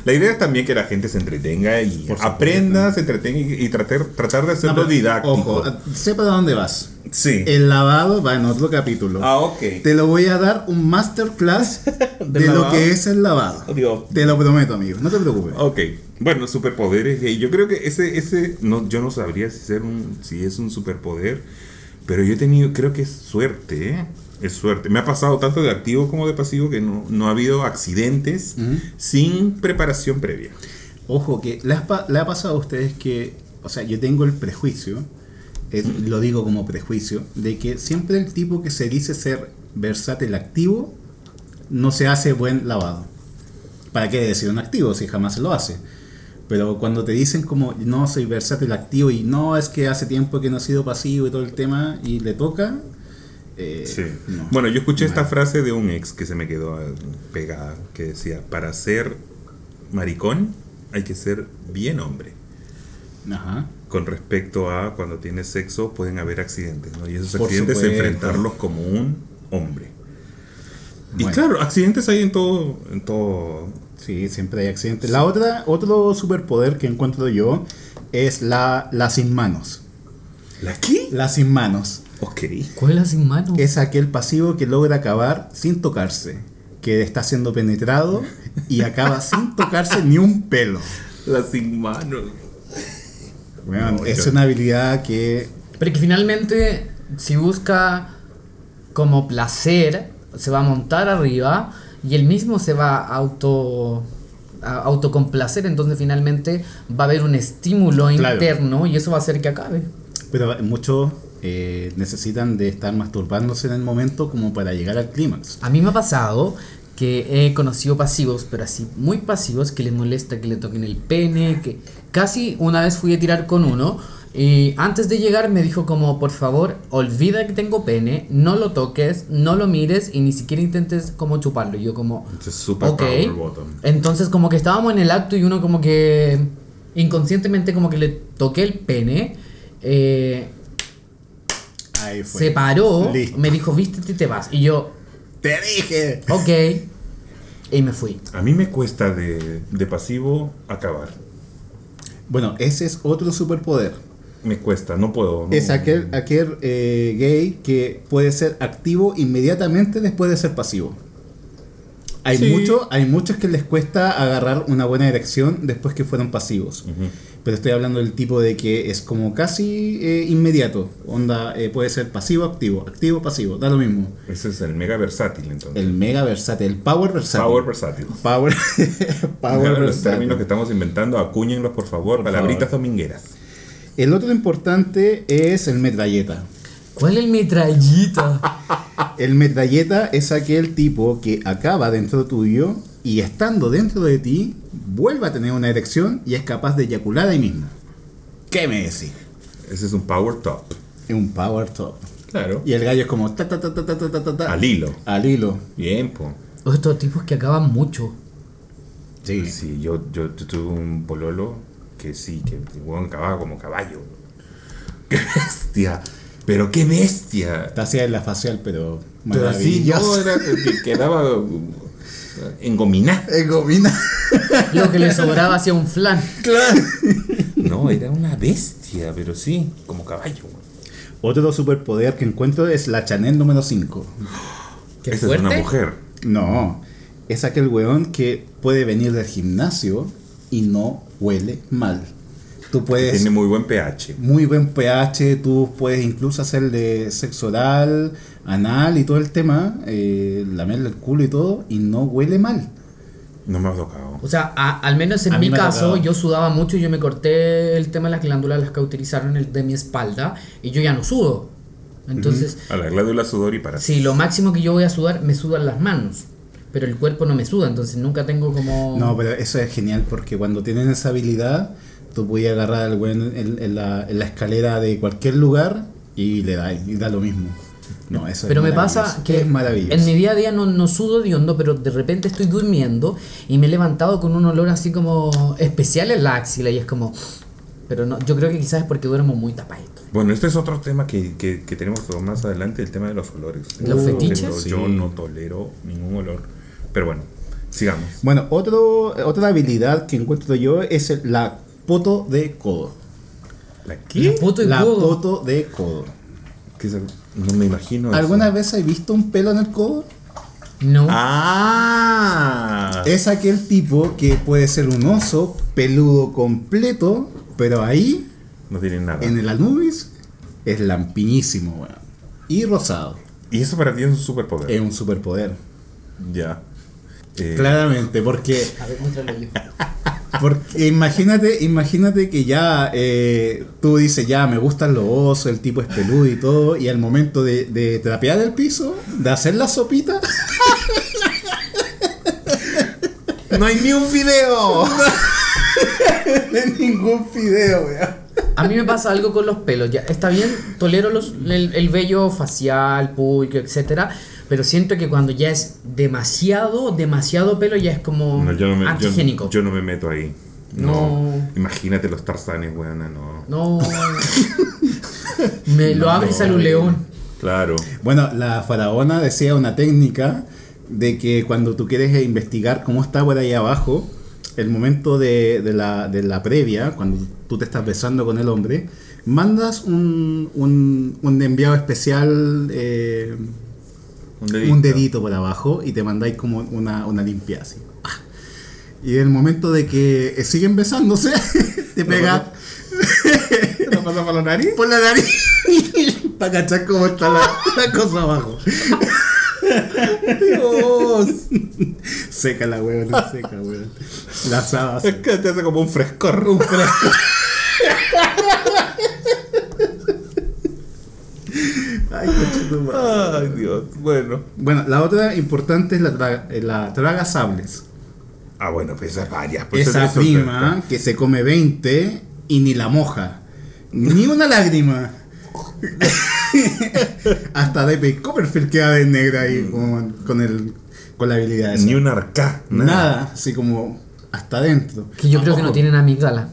La idea es también que la gente se entretenga y aprenda, se entretenga y, y tratar, tratar de hacerlo didáctico. Ojo, sepa de dónde vas. Sí. El lavado va en otro capítulo. Ah, ok. Te lo voy a dar un masterclass de ¿Del lo lavado? que es el lavado. Dios. Te lo prometo, amigo. No te preocupes. Ok, bueno, superpoderes. Yo creo que ese, ese, no, yo no sabría si, ser un, si es un superpoder, pero yo he tenido, creo que es suerte, ¿eh? Es suerte. Me ha pasado tanto de activo como de pasivo que no, no ha habido accidentes sin preparación previa. Ojo, que le ha, pasado a ustedes que, o sea, yo tengo el prejuicio, es- lo digo como prejuicio, de que siempre el tipo que se dice ser versátil activo no se hace buen lavado. ¿Para qué decir un activo si jamás se lo hace? Pero cuando te dicen como no soy versátil activo y no es que hace tiempo que no he sido pasivo y todo el tema y le toca, eh, Sí. no. Bueno, yo escuché esta frase de un ex que se me quedó eh, pegada, que decía, para ser maricón hay que ser bien hombre. Ajá. Con respecto a cuando tienes sexo pueden haber accidentes, ¿no? Y esos Por accidentes supuesto. enfrentarlos como un hombre. Y claro, accidentes hay en todo, en todo. Sí, siempre hay accidentes. La otra, otro superpoder que encuentro yo es la, la sin manos. ¿La qué? La sin manos. Ok. Cuela sin mano. Es aquel pasivo que logra acabar sin tocarse, que está siendo penetrado y acaba sin tocarse ni un pelo. La sin manos. Weón, No, es yo- una habilidad que Pero que finalmente, si busca como placer, se va a montar arriba y él mismo se va a auto a autocomplacer, entonces finalmente va a haber un estímulo Claro. interno y eso va a hacer que acabe. pero muchos eh, necesitan de estar masturbándose en el momento como para llegar al clímax. A mí me ha pasado que he conocido pasivos, pero así muy pasivos, que les molesta que le toquen el pene, que casi una vez fui a tirar con uno y antes de llegar me dijo como, por favor, olvida que tengo pene, no lo toques, no lo mires y ni siquiera intentes como chuparlo. Y yo como, Es super ok. power bottom. Entonces como que estábamos en el acto y uno como que inconscientemente como que le toqué el pene. eh, Ahí fue. se paró, Listo. me dijo, vístete y te vas. Y yo, ¡Te dije! ok. Y me fui. A mí me cuesta de, de pasivo acabar. Bueno, ese es otro superpoder. Me cuesta, no puedo. no- Es aquel, aquel eh, gay que puede ser activo inmediatamente después de ser pasivo. Hay, Sí. mucho, hay muchos que les cuesta agarrar una buena erección después que fueron pasivos. Pero estoy hablando del tipo de que es como casi eh, inmediato. Onda, eh, puede ser pasivo, activo, activo, pasivo, da lo mismo. Ese es el mega versátil entonces. El mega versátil, el power versátil. Power versátil. Power, power Ahora los versátil. términos que estamos inventando, acúñenlos por favor, Por palabritas favor. domingueras. El otro importante es el metralleta. ¿Cuál es el metrallita? El metralleta es aquel tipo que acaba dentro tuyo y estando dentro de ti, vuelve a tener una erección y es capaz de eyacular ahí mismo. ¿Qué me decís? Ese es un power top. Es un power top. Claro. Y el gallo es como ta ta ta ta ta ta ta ta, ta. Al hilo. Al hilo. Bien, po. O estos tipos que acaban mucho. Sí. Sí, yo, yo, yo tuve un pololo que sí, que el weón acababa como caballo. ¡Qué bestia! ¡Pero qué bestia! Te hacía en la facial, pero Pero así, no, maravilloso. era que quedaba uh, engominada. Es gomina. Lo que le sobraba hacía un flan. claro. No, era una bestia, pero sí, como caballo. Otro superpoder que encuentro es la Chanel número 5. Qué Esa fuerte. es una mujer. No, es aquel weón que puede venir del gimnasio y no huele mal. Tú puedes... Tiene muy buen pH. muy buen pH, tú puedes incluso hacerle sexo oral, anal y todo el tema, eh, lamerle el culo y todo, y no huele mal. No me ha tocado. O sea, a- al menos en A mi me caso, yo sudaba mucho y yo me corté el tema de las glándulas, las que utilizaron el de mi espalda, y yo ya no sudo. Entonces, A la glándula sudor y para. sí, lo máximo que yo voy a sudar, me sudan las manos. Pero el cuerpo no me suda, entonces nunca tengo como... No, pero eso es genial porque cuando tienen esa habilidad, tú puedes agarrar al weón en, en la, en la escalera de cualquier lugar y le da, y da lo mismo. No, eso Pero es me pasa que es maravilloso. en mi día a día no, no sudo de hondo, pero de repente estoy durmiendo y me he levantado con un olor así como especial en la axila y es como... Pero no, yo creo que quizás es porque duermo muy tapadito. Bueno, este es otro tema que, que, que tenemos más adelante, el tema de los olores. ¿Los fetiches? Sí. Yo no tolero ningún olor. Pero bueno, sigamos. Bueno, otro, otra habilidad que encuentro yo es el- la poto de codo. ¿La La qué? poto y la codo. poto de codo. ¿Qué es el- No me imagino. eso. ¿Alguna vez has visto un pelo en el codo? No. ¡Ah! Es aquel tipo que puede ser un oso peludo completo, pero ahí, No tiene nada. en el anubis, es lampiñísimo, weón. Y rosado. Y eso para ti es un superpoder. Es un superpoder. Ya. Eh, Claramente, porque, A ver, yo. porque imagínate, imagínate que ya eh, tú dices, ya me gustan los osos, el tipo es peludo y todo, y al momento de, de trapear el piso, de hacer la sopita, ¡No hay ni un video! de ningún video, weón. A mí me pasa algo con los pelos. Ya está bien, tolero los, el, el vello facial, público, etcétera. Pero siento que cuando ya es demasiado, demasiado pelo, ya es como No, yo, no me, antigénico. yo no me meto ahí. No. Imagínate los tarzanes, weona, no. No. me lo No, abre y sale un león. Claro. Bueno, la faraona decía una técnica de que cuando tú quieres investigar cómo está por ahí abajo, el momento de, de la, de la previa, cuando tú te estás besando con el hombre, mandas un, un, un enviado especial, eh, Un dedito. un dedito por abajo y te mandáis como una, una limpia así. ¡Ah! Y en el momento de que siguen besándose, te pega ¿Te lo pasa por la nariz? por la nariz para cachar cómo está la, la cosa abajo. Dios. Seca la huevona, seca, weón. La asada. Es que te hace como un frescor. Un fresco. Ay, Dios. Bueno. Bueno, la otra importante es la, tra- eh, la traga sables. Ah, bueno, pues esas varias. Pues Esa es prima que se come 20 y ni la moja. Ni una lágrima. Hasta David Copperfield queda de negra ahí con, con, el, con la habilidad esa. Ni un arca. Nada, así como hasta adentro. Que yo creo que no tienen amígdala.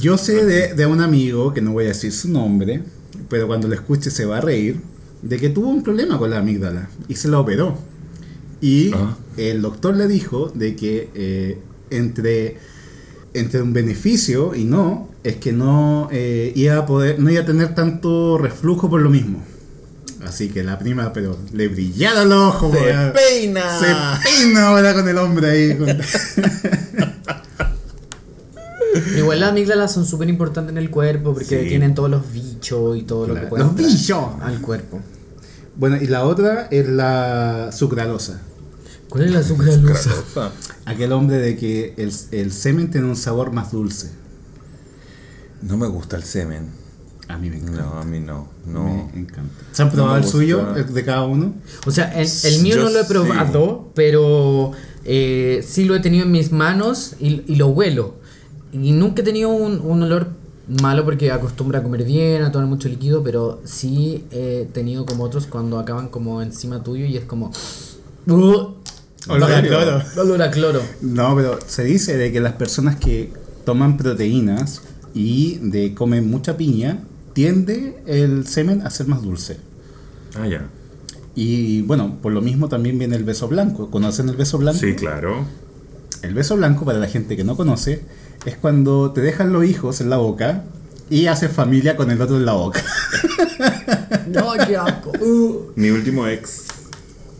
Yo sé de, de un amigo, que no voy a decir su nombre, pero cuando lo escuche se va a reír, de que tuvo un problema con la amígdala y se la operó. Y Ah. el doctor le dijo de que eh, entre, entre un beneficio y no, es que no eh, iba a poder, no iba a tener tanto reflujo por lo mismo. Así que la prima, pero le brillaron los ojos, Se peina. Se peina ahora con el hombre ahí. con- igual las amígdalas son súper importantes en el cuerpo porque Sí. tienen todos los bichos y todo lo que pueden Los bichos. al cuerpo. Bueno, y la otra es la sucralosa. ¿Cuál es la sucralosa? Aquel hombre de que el, el semen tiene un sabor más dulce. No me gusta el semen. A mí me encanta. No, a mí no. No. Me encanta. ¿Se han probado No el suyo, el de cada uno? O sea, el, el mío Yo no lo he sí. probado, pero eh, sí lo he tenido en mis manos y, y lo huelo. Y nunca he tenido un, un olor malo porque acostumbra a comer bien, a tomar mucho líquido, pero sí he tenido como otros cuando acaban como encima tuyo y es como... Uh, Olor a cloro. olor a cloro. No, pero se dice de que las personas que toman proteínas y de comen mucha piña, tiende el semen a ser más dulce. Ah, ya. Y bueno, por lo mismo también viene el beso blanco. ¿Conocen el beso blanco? Sí, claro. El beso blanco, para la gente que no conoce, es cuando te dejan los hijos en la boca y haces familia con el otro en la boca. No, qué asco. Uh. Mi último ex.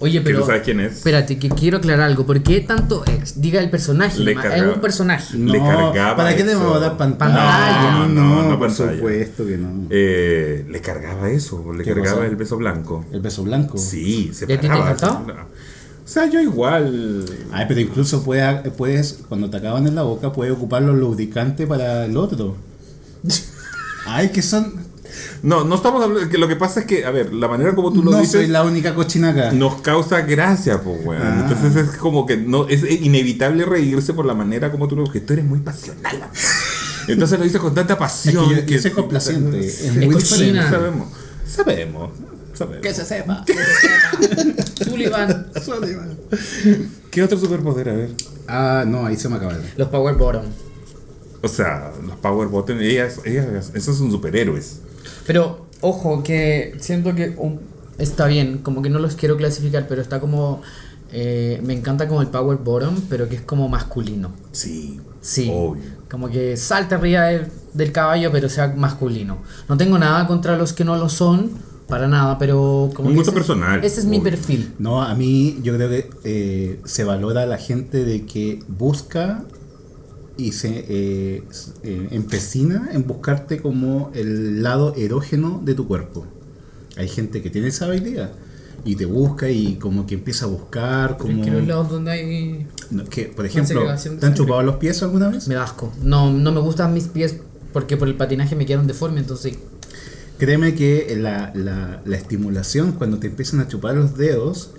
Oye, ¿Que pero... tú sabes quién es? Espérate, que quiero aclarar algo. ¿Por qué tanto ex? Diga el personaje. Le cargaba. es un personaje. Le cargaba ¿Para qué te eso. vamos a dar pantalla? Pantalla. No, no, no por pantalla. supuesto que no. Eh, le cargaba eso, le ¿Qué cargaba cosa? el beso blanco. El beso blanco. Sí, se ¿Y a ti te paraba. encantó? No. O sea, yo igual. Ay, pero incluso puede- puedes, cuando te acaban en la boca, puedes ocupar los lubricantes para el otro. Ay, que son. No, no estamos hablando. Que lo que pasa es que, a ver, la manera como tú lo no dices. soy la única cochina acá. Nos causa gracia, pues, weón. Ah. Entonces es como que no es inevitable reírse por la manera como tú lo que tú eres muy pasional. Entonces lo dices con tanta Es que pasión. yo, yo soy complaciente. Es Es muy cochina. diferente. Sabemos, sabemos, sabemos. se sepa. Sullivan. ¿Qué otro superpoder? A ver. Ah, no, ahí se me acabaron. Los Power Bottom. O sea, los Power Bottom, ellas, ellas, esos son superhéroes. Pero, ojo, que siento que um, está bien, como que no los quiero clasificar, pero está como. eh, me encanta como el Power Bottom, pero que es como masculino. Sí. Sí. Obvio. Como que salta arriba del, del caballo, pero sea masculino. No tengo nada contra los que no lo son, para nada, pero como Un gusto ese- personal, Ese es mi perfil. No, a mí yo creo que eh, se valora a la gente de que busca y se eh, eh, empecina en buscarte como el lado erógeno de tu cuerpo. Hay gente que tiene esa habilidad y te busca y como que empieza a buscar como... Que los lados donde hay. No, que, por ejemplo, ¿te han chupado los pies alguna vez? Me da asco. No, no me gustan mis pies porque por el patinaje me quedaron deformes, entonces. Créeme que la, la- la estimulación cuando te empiezan a chupar los dedos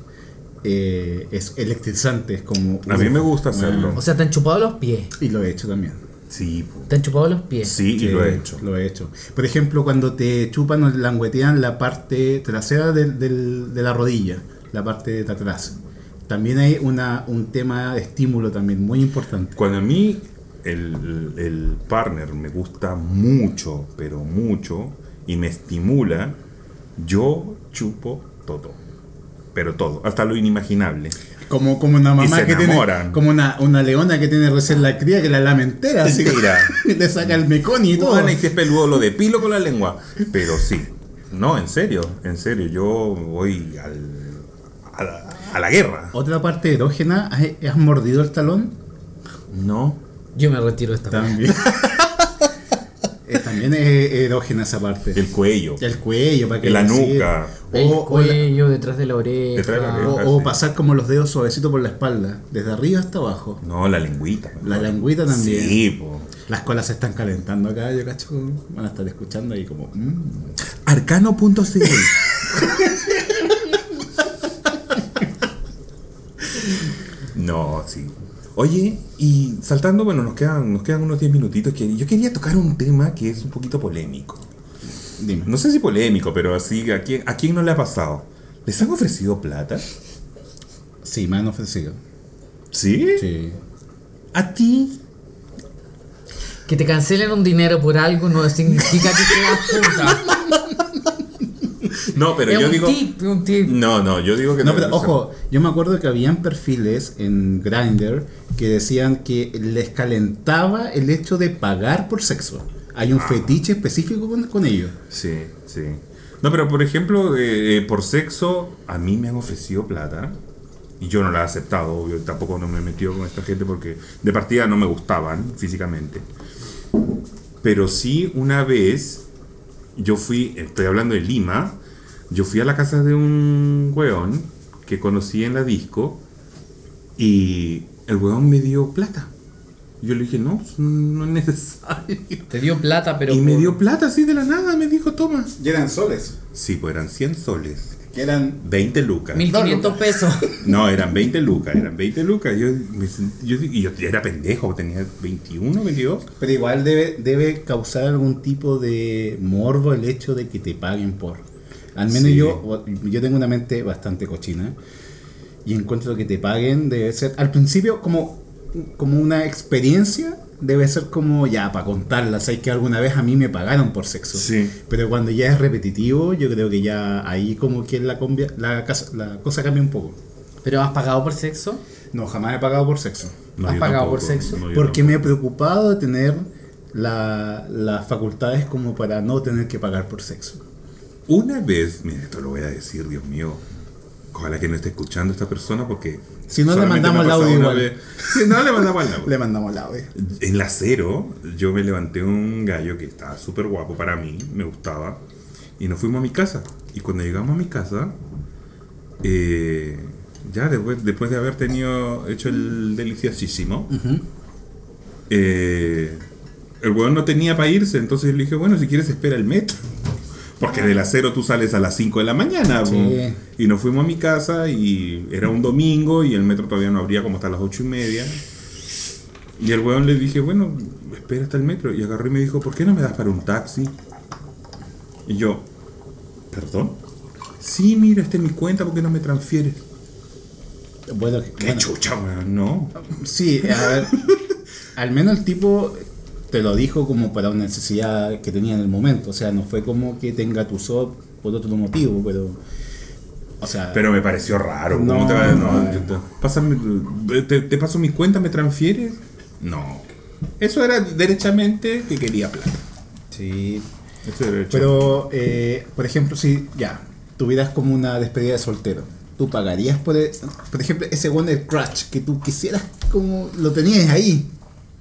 eh, es electrizante, es como... A mí me gusta hacerlo. O sea, te han chupado los pies. Y lo he hecho también. Sí, po. Te han chupado los pies. sí, y Sí, lo he hecho. Lo he hecho. Por ejemplo, cuando te chupan o languetean la parte trasera del- del- de la rodilla, la parte de atrás. También hay una, un tema de estímulo también muy importante. Cuando a mí el, el partner me gusta mucho, pero mucho, y me estimula, yo chupo todo. Pero todo, hasta lo inimaginable. Como, como una Y mamá se que tiene, enamoran. como una, una leona que tiene recién la cría que la lama entera, así que le saca el mecón y todo. Bueno, y si es peludo lo depilo con la lengua. Pero sí. No, en serio, en serio, yo voy al, a, la, a la guerra. Otra parte erógena, ¿has, has mordido el talón? No. Yo me retiro de esta. También. Eh, también es erógena esa parte. El cuello. El cuello, para que La decir. nuca. El O, o la- cuello, detrás de la oreja. Detrás de la oreja. o- pasar como los dedos suavecitos por la espalda, desde arriba hasta abajo. No, la lengüita. La lengüita también. Sí, po. Las colas se están calentando acá, yo cacho. Van a estar escuchando ahí como. mm. Arcano.cl No, sí. Oye, y saltando, bueno, nos quedan, nos quedan unos 10 minutitos. Que yo quería tocar un tema que es un poquito polémico. Dime. No sé si polémico, pero así, ¿a quién, ¿a quién no le ha pasado? ¿Les han ofrecido plata? Sí, me han ofrecido. ¿Sí? Sí. ¿A ti? Que te cancelen un dinero por algo no significa que seas puta. No, pero es yo un digo... tip, un tip. No, no, yo digo que No, no. pero ojo, yo me acuerdo que habían perfiles en Grindr que decían que les calentaba el hecho de pagar por sexo. Hay Ah. un fetiche específico con, con ello. Sí, sí. No, pero por ejemplo, eh, eh, por sexo, a mí me han ofrecido plata. Y yo no la he aceptado, obvio. Tampoco no me he metido con esta gente porque de partida no me gustaban físicamente. Pero sí, una vez, yo fui, estoy hablando de Lima, yo fui a la casa de un weón que conocí en la disco y el weón me dio plata. Yo le dije, no, pues, no es necesario. Te dio plata, pero. y me por- dio plata así de la nada, me dijo, toma. Y eran soles. Sí, pues eran 100 soles. Que eran. 20 lucas. 1500 pesos. No, eran 20 lucas, eran 20 lucas. Yo, me yo, y yo era pendejo, tenía 21, 22. Pero igual debe, debe causar algún tipo de morbo el hecho de que te paguen por. Al menos Sí. yo, yo tengo una mente bastante cochina. Y encuentro que te paguen debe ser, al principio, como, como una experiencia, debe ser como ya para contarla. Sabes que alguna vez a mí me pagaron por sexo. Sí. Pero cuando ya es repetitivo, yo creo que ya ahí como que la, combia- la, la cosa cambia un poco. ¿Pero has pagado por sexo? No, jamás he pagado por sexo. ¿Has yo pagado tampoco, por sexo? no, Porque me he preocupado de tener la- las facultades como para no tener que pagar por sexo. Una vez, mira, esto lo voy a decir, Dios mío. Ojalá que no esté escuchando esta persona porque. Si no, le mandamos el audio igual. vez. Si no, le mandamos el audio. Le mandamos la audio. En la cero, yo me levanté un gallo que estaba súper guapo para mí, me gustaba, y nos fuimos a mi casa. Y cuando llegamos a mi casa, eh, ya después, después de haber tenido hecho el deliciosísimo, eh, el weón no tenía para irse, entonces le dije, bueno, si quieres espera el metro. Porque del acero tú sales a las 5 de la mañana. Sí. Y nos fuimos a mi casa y era un domingo y el metro todavía no abría como hasta las 8 y media. Y el weón le dije, bueno, espera hasta el metro. Y agarré y me dijo, ¿por qué no me das para un taxi? Y yo, ¿perdón? Sí, mira, esta es mi cuenta, ¿por qué no me transfieres? Bueno, Qué bueno, chucha, weón, no. sí, a ver. al menos el tipo te lo dijo como para una necesidad que tenía en el momento. O sea, no fue como que tenga tu SOP por otro motivo, pero. O sea. Pero me pareció raro. ¿Cómo No, te, va- no, no. pásame, te, te paso mi cuenta, ¿me transfieres? No. Eso era derechamente que quería plata. Sí. Eso era derecho. Pero, eh, por ejemplo, si ya tuvieras como una despedida de soltero, ¿tú pagarías por, e- por ejemplo, ese Wonder Crush que tú quisieras como lo tenías ahí?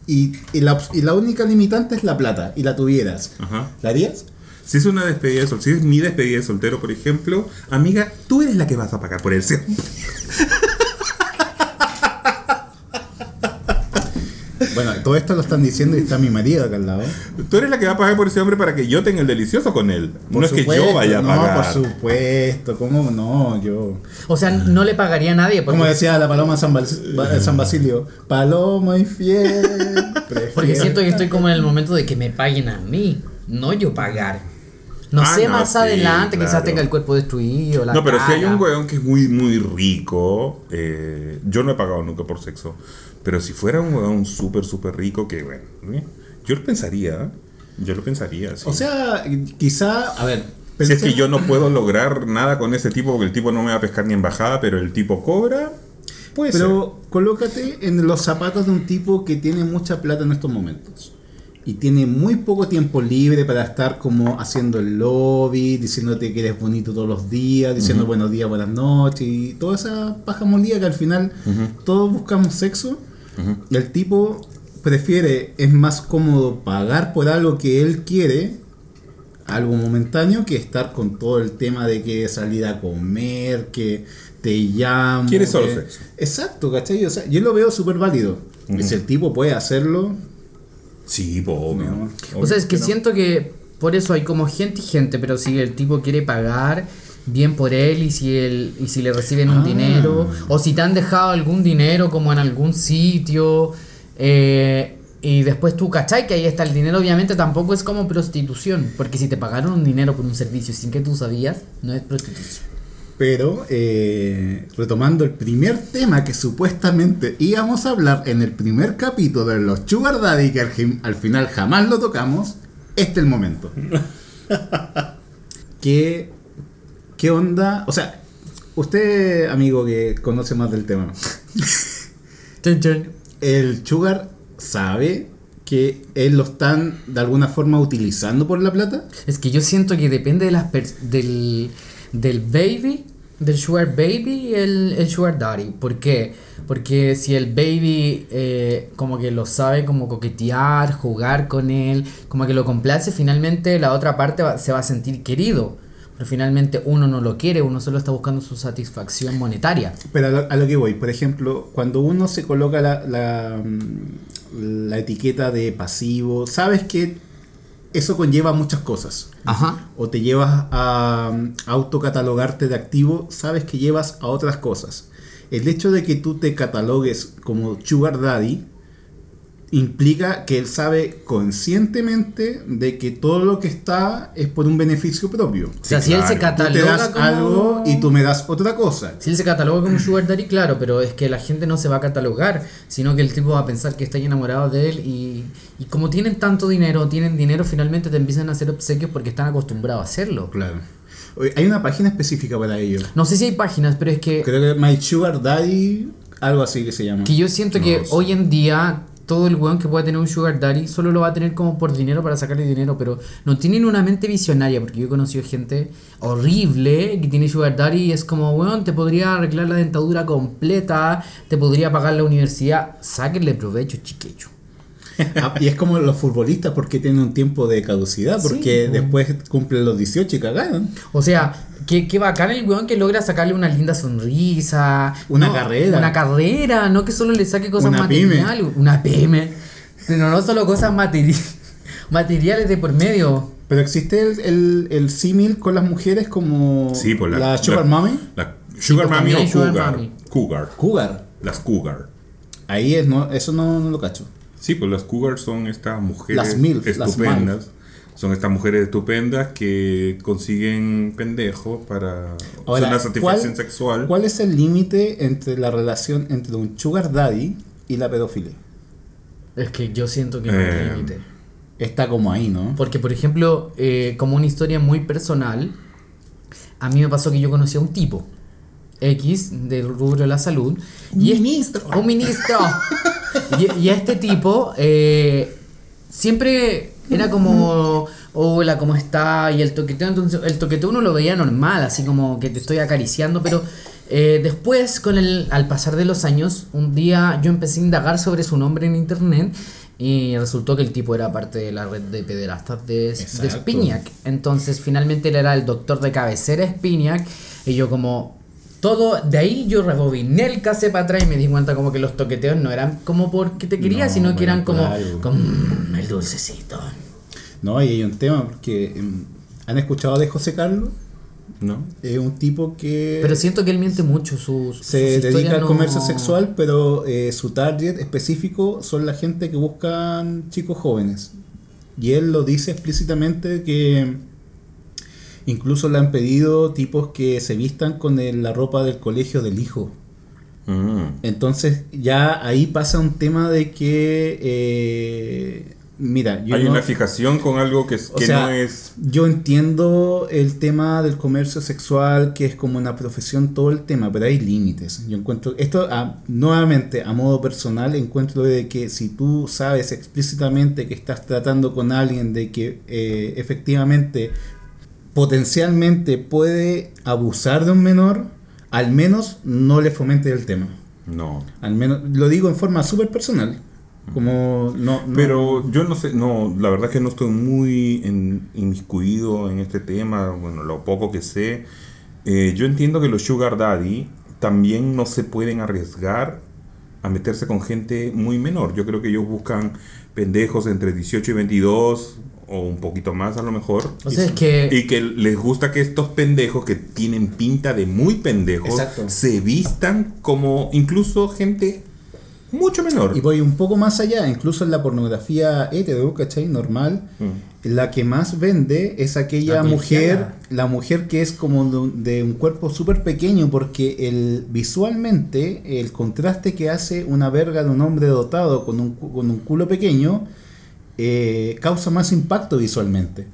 Y, y la, y la única limitante es la plata, y la tuvieras. Ajá. ¿La harías? Si es una despedida de soltero, si es mi despedida de soltero, por ejemplo, amiga, tú eres la que vas a pagar por el Bueno, todo esto lo están diciendo y está mi marido acá al lado. Tú eres la que va a pagar por ese hombre para que yo tenga el delicioso con él. Por no es que yo vaya a pagar. No, por supuesto, ¿cómo no? Yo. O sea, no le pagaría a nadie. Porque, Como decía la paloma San, Bas- San Basilio, paloma y fiel. porque siento que estoy como en el momento de que me paguen a mí, no yo pagar. No Ah, sé, no, más sí, adelante quizás claro. tenga el cuerpo destruido. La No, pero si hay un weón que es muy, muy rico, eh, yo no he pagado nunca por sexo, pero si fuera un weón súper, súper rico, que bueno, eh, yo lo pensaría, ¿eh? yo lo pensaría. sí. O sea, quizá, a ver. si es que pensé- yo no puedo lograr nada con ese tipo, porque el tipo no me va a pescar ni en bajada, pero el tipo cobra, puede Pero colócate en los zapatos de un tipo que tiene mucha plata en estos momentos. Y tiene muy poco tiempo libre para estar como haciendo el lobby, diciéndote que eres bonito todos los días, diciendo buenos días, buenas noches y toda esa paja molida que al final todos buscamos sexo. El tipo prefiere, es más cómodo pagar por algo que él quiere, algo momentáneo, que estar con todo el tema de que salir a comer, que te llamo. Quiere solo que- sexo. Exacto, ¿cachai? O sea, yo lo veo súper válido. Y si el tipo puede hacerlo. Sí, po, obvio. No. O sea, es que no. siento que por eso hay como gente y gente, pero si el tipo quiere pagar bien por él y si él y si le reciben un Ah. dinero o si te han dejado algún dinero como en algún sitio eh, y después tú cachai que ahí está el dinero obviamente tampoco es como prostitución porque si te pagaron un dinero por un servicio sin que tú sabías no es prostitución Pero, eh, retomando el primer tema que supuestamente íbamos a hablar en el primer capítulo de los Sugar Daddy, que al, al final jamás lo tocamos, este es el momento. ¿Qué, ¿Qué onda? O sea, usted, amigo que conoce más del tema. ¿el Sugar sabe que él lo están de alguna forma utilizando por la plata? Es que yo siento que depende de las del, del baby, del sugar baby y el, el sugar daddy. ¿Por qué? Porque si el baby eh, como que lo sabe como coquetear, jugar con él, como que lo complace, finalmente la otra parte va- se va a sentir querido. Pero finalmente uno no lo quiere, uno solo está buscando su satisfacción monetaria. Pero a lo, a lo que voy, por ejemplo, cuando uno se coloca la, la, la etiqueta de pasivo, sabes que eso conlleva muchas cosas. Ajá. O te llevas a mm, autocatalogarte de activo, sabes que llevas a otras cosas. El hecho de que tú te catalogues como Sugar Daddy implica que él sabe conscientemente de que todo lo que está es por un beneficio propio. O sea, si él se claro. Tú te cataloga das como... algo y tú me das otra cosa. Si él se cataloga como Sugar Daddy, claro, pero es que la gente no se va a catalogar, sino que el tipo va a pensar que está enamorado de él y, y como tienen tanto dinero, tienen dinero, finalmente te empiezan a hacer obsequios porque están acostumbrados a hacerlo. Claro. Hay una página específica para ello. No sé si hay páginas, pero es que, Creo que My Sugar Daddy, algo así que se llama. que yo siento que No sé. hoy en día todo el weón que pueda tener un Sugar Daddy solo lo va a tener como por dinero para sacarle dinero, pero no tienen una mente visionaria, porque yo he conocido gente horrible que tiene Sugar Daddy y es como, weón, te podría arreglar la dentadura completa, te podría pagar la universidad, sáquenle provecho, chiquecho. Ah, y es como los futbolistas porque tienen un tiempo de caducidad, porque Sí, después cumplen los 18 y cagaron. O sea, qué, qué bacán el weón que logra sacarle una linda sonrisa. Una no, carrera. Una carrera, no que solo le saque cosas Una pyme. materiales. Una pyme. Pero no solo cosas materi- materiales de por medio. Pero existe el, el, el símil con las mujeres como Sí, pues la, la Sugar la- Mommy. La Sugar Mami o Sugar Cougar. Cougar. Cougar. Las Cougar. Ahí es, no, eso no, no lo cacho. Sí, pues las Cougar son estas mujeres Las MILF, las estupendas. Son estas mujeres estupendas que consiguen pendejos para Ahora, una satisfacción ¿cuál- sexual. ¿Cuál es el límite entre la relación entre un Sugar Daddy y la pedofilia? Es que yo siento que no hay Eh, límite. Está como ahí, ¿no? Porque, por ejemplo, eh, como una historia muy personal, a mí me pasó que yo conocí a un tipo X del rubro de la salud. Y es- Ministro. Un ministro. y, y a este tipo eh, siempre era como, hola, ¿cómo está? Y el toqueteo, entonces el toqueteo uno lo veía normal, así como que te estoy acariciando, pero eh, después, con el, al pasar de los años, un día yo empecé a indagar sobre su nombre en internet y resultó que el tipo era parte de la red de pederastas de, de. Spinac. Entonces, finalmente él era el doctor de cabecera Spinac y yo como... Todo, de ahí yo rebobiné el cassette para atrás y me di cuenta como que los toqueteos no eran como porque te quería, No, sino que eran como, claro. como "Mm, el dulcecito. No, y hay un tema porque em, ¿han escuchado de José Carlos? ¿No? Es un tipo que Pero siento que él miente mucho, sus, sus se dedica al no- comercio sexual, pero eh, su target específico son la gente que buscan chicos jóvenes. Y él lo dice explícitamente que incluso le han pedido tipos que se vistan con el- la ropa del colegio del hijo. Mm. Entonces ya ahí pasa un tema de que, eh, mira, yo Hay no- una fijación con algo que, que sea, no es. Yo entiendo el tema del comercio sexual, que es como una profesión, todo el tema, pero hay límites. Yo encuentro, esto a- nuevamente a modo personal, encuentro de que si tú sabes explícitamente que estás tratando con alguien de que eh, efectivamente potencialmente puede abusar de un menor, al menos no le fomente el tema. No. Al menos, lo digo en forma súper personal. Como no, no- Pero yo no sé, no, la verdad que no estoy muy en- inmiscuido en este tema, bueno, lo poco que sé. Eh, yo entiendo que los Sugar Daddy también no se pueden arriesgar a meterse con gente muy menor. Yo creo que ellos buscan pendejos entre 18 y 22 o un poquito más a lo mejor. O sea, es que... Y que les gusta que estos pendejos que tienen pinta de muy pendejos Exacto. se vistan como incluso gente mucho menor. Y voy un poco más allá, incluso en la pornografía hetero, ¿cachai? Normal, Mm. la que más vende es aquella La mujer, la mujer que es como de un, cuerpo súper pequeño, porque el, visualmente el contraste que hace una verga de un hombre dotado con un, con un culo pequeño eh, causa más impacto visualmente.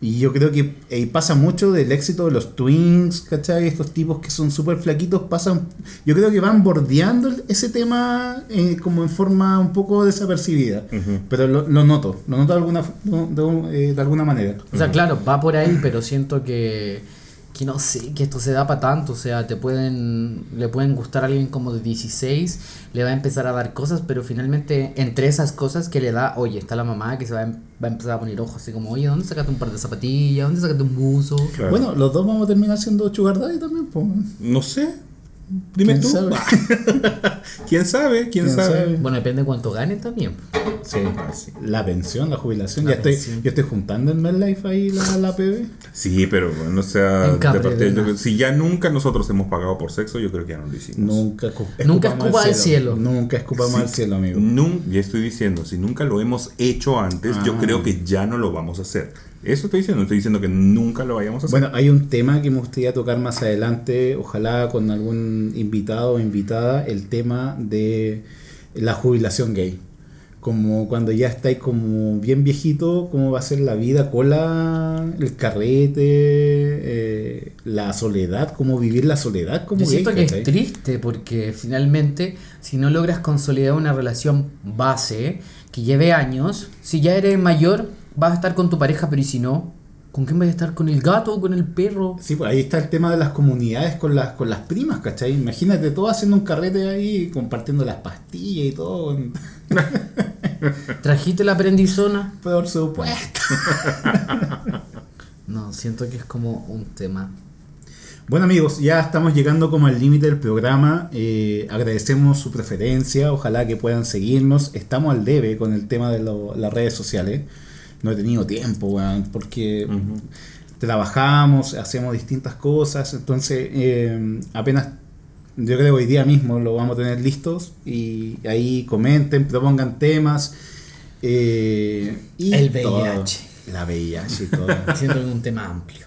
Y yo creo que eh, pasa mucho del éxito de los twins, ¿cachai? Estos tipos que son súper flaquitos pasan... Yo creo que van bordeando ese tema eh, como en forma un poco desapercibida. Ujú. Pero lo, lo noto, lo noto de alguna, de, de- eh, de alguna manera. O sea, claro, va por ahí, pero siento que, que no sé, que esto se da para tanto, o sea, te pueden, le pueden gustar a alguien como de 16, le va a empezar a dar cosas, pero finalmente entre esas cosas que le da, oye, está la mamá que se va a, em- va a empezar a poner ojos, así como, oye, ¿dónde sacaste un par de zapatillas? ¿Dónde sacaste un buzo? Claro. Bueno, los dos vamos a terminar siendo sugar daddy también, pues. No sé. Dime ¿Quién tú. sabe? ¿Quién sabe? ¿Quién, ¿Quién sabe? sabe? Bueno, depende de cuánto ganen también. Sí, la pensión, la jubilación. La ya estoy, pensión. yo estoy juntando en MedLife ahí la, la PB. Sí, pero bueno, o sea, de parte- si ya nunca nosotros hemos pagado por sexo, yo creo que ya no lo hicimos. Nunca, Nunca escupamos escupa al cielo. Nunca escupamos Sí. al cielo, amigo. Nun- ya estoy diciendo, si nunca lo hemos hecho antes, yo Ah. creo que ya no lo vamos a hacer. Eso estoy diciendo, estoy diciendo que nunca lo vayamos a hacer. Bueno, hay un tema que me gustaría tocar más adelante, ojalá con algún invitado o invitada, el tema de la jubilación gay. Como cuando ya estáis como bien viejito, cómo va a ser la vida con la, el carrete, eh, la soledad, cómo vivir la soledad como Yo gay. siento que es ¿cachai? triste porque finalmente si no logras consolidar una relación base que lleve años, si ya eres mayor vas a estar con tu pareja, pero ¿y si no? ¿Con quién vas a estar? ¿Con el gato o con el perro? Sí, pues ahí está el tema de las comunidades con las, con las primas, ¿cachai? Imagínate todo haciendo un carrete ahí, compartiendo las pastillas y todo. ¿Trajiste la prendizona? Por supuesto. No, siento que es como un tema. Bueno amigos, ya estamos llegando como al límite del programa. Eh, agradecemos su preferencia, ojalá que puedan seguirnos. Estamos al debe con el tema de lo- las redes sociales. No he tenido tiempo, weón, porque trabajamos, hacemos distintas cosas. Entonces, eh, apenas, yo creo hoy día mismo lo vamos a tener listos. Y ahí comenten, propongan temas. eh, y El todo. VIH. La VIH y todo. Es un tema amplio.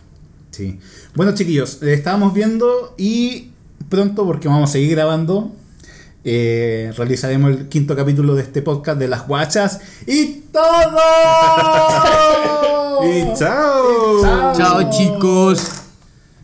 Sí. Bueno, chiquillos, eh, estábamos viendo y pronto, porque vamos a seguir grabando, eh, realizaremos el quinto capítulo de este podcast de las guachas y todo. Y chao. Chao. Chao chicos.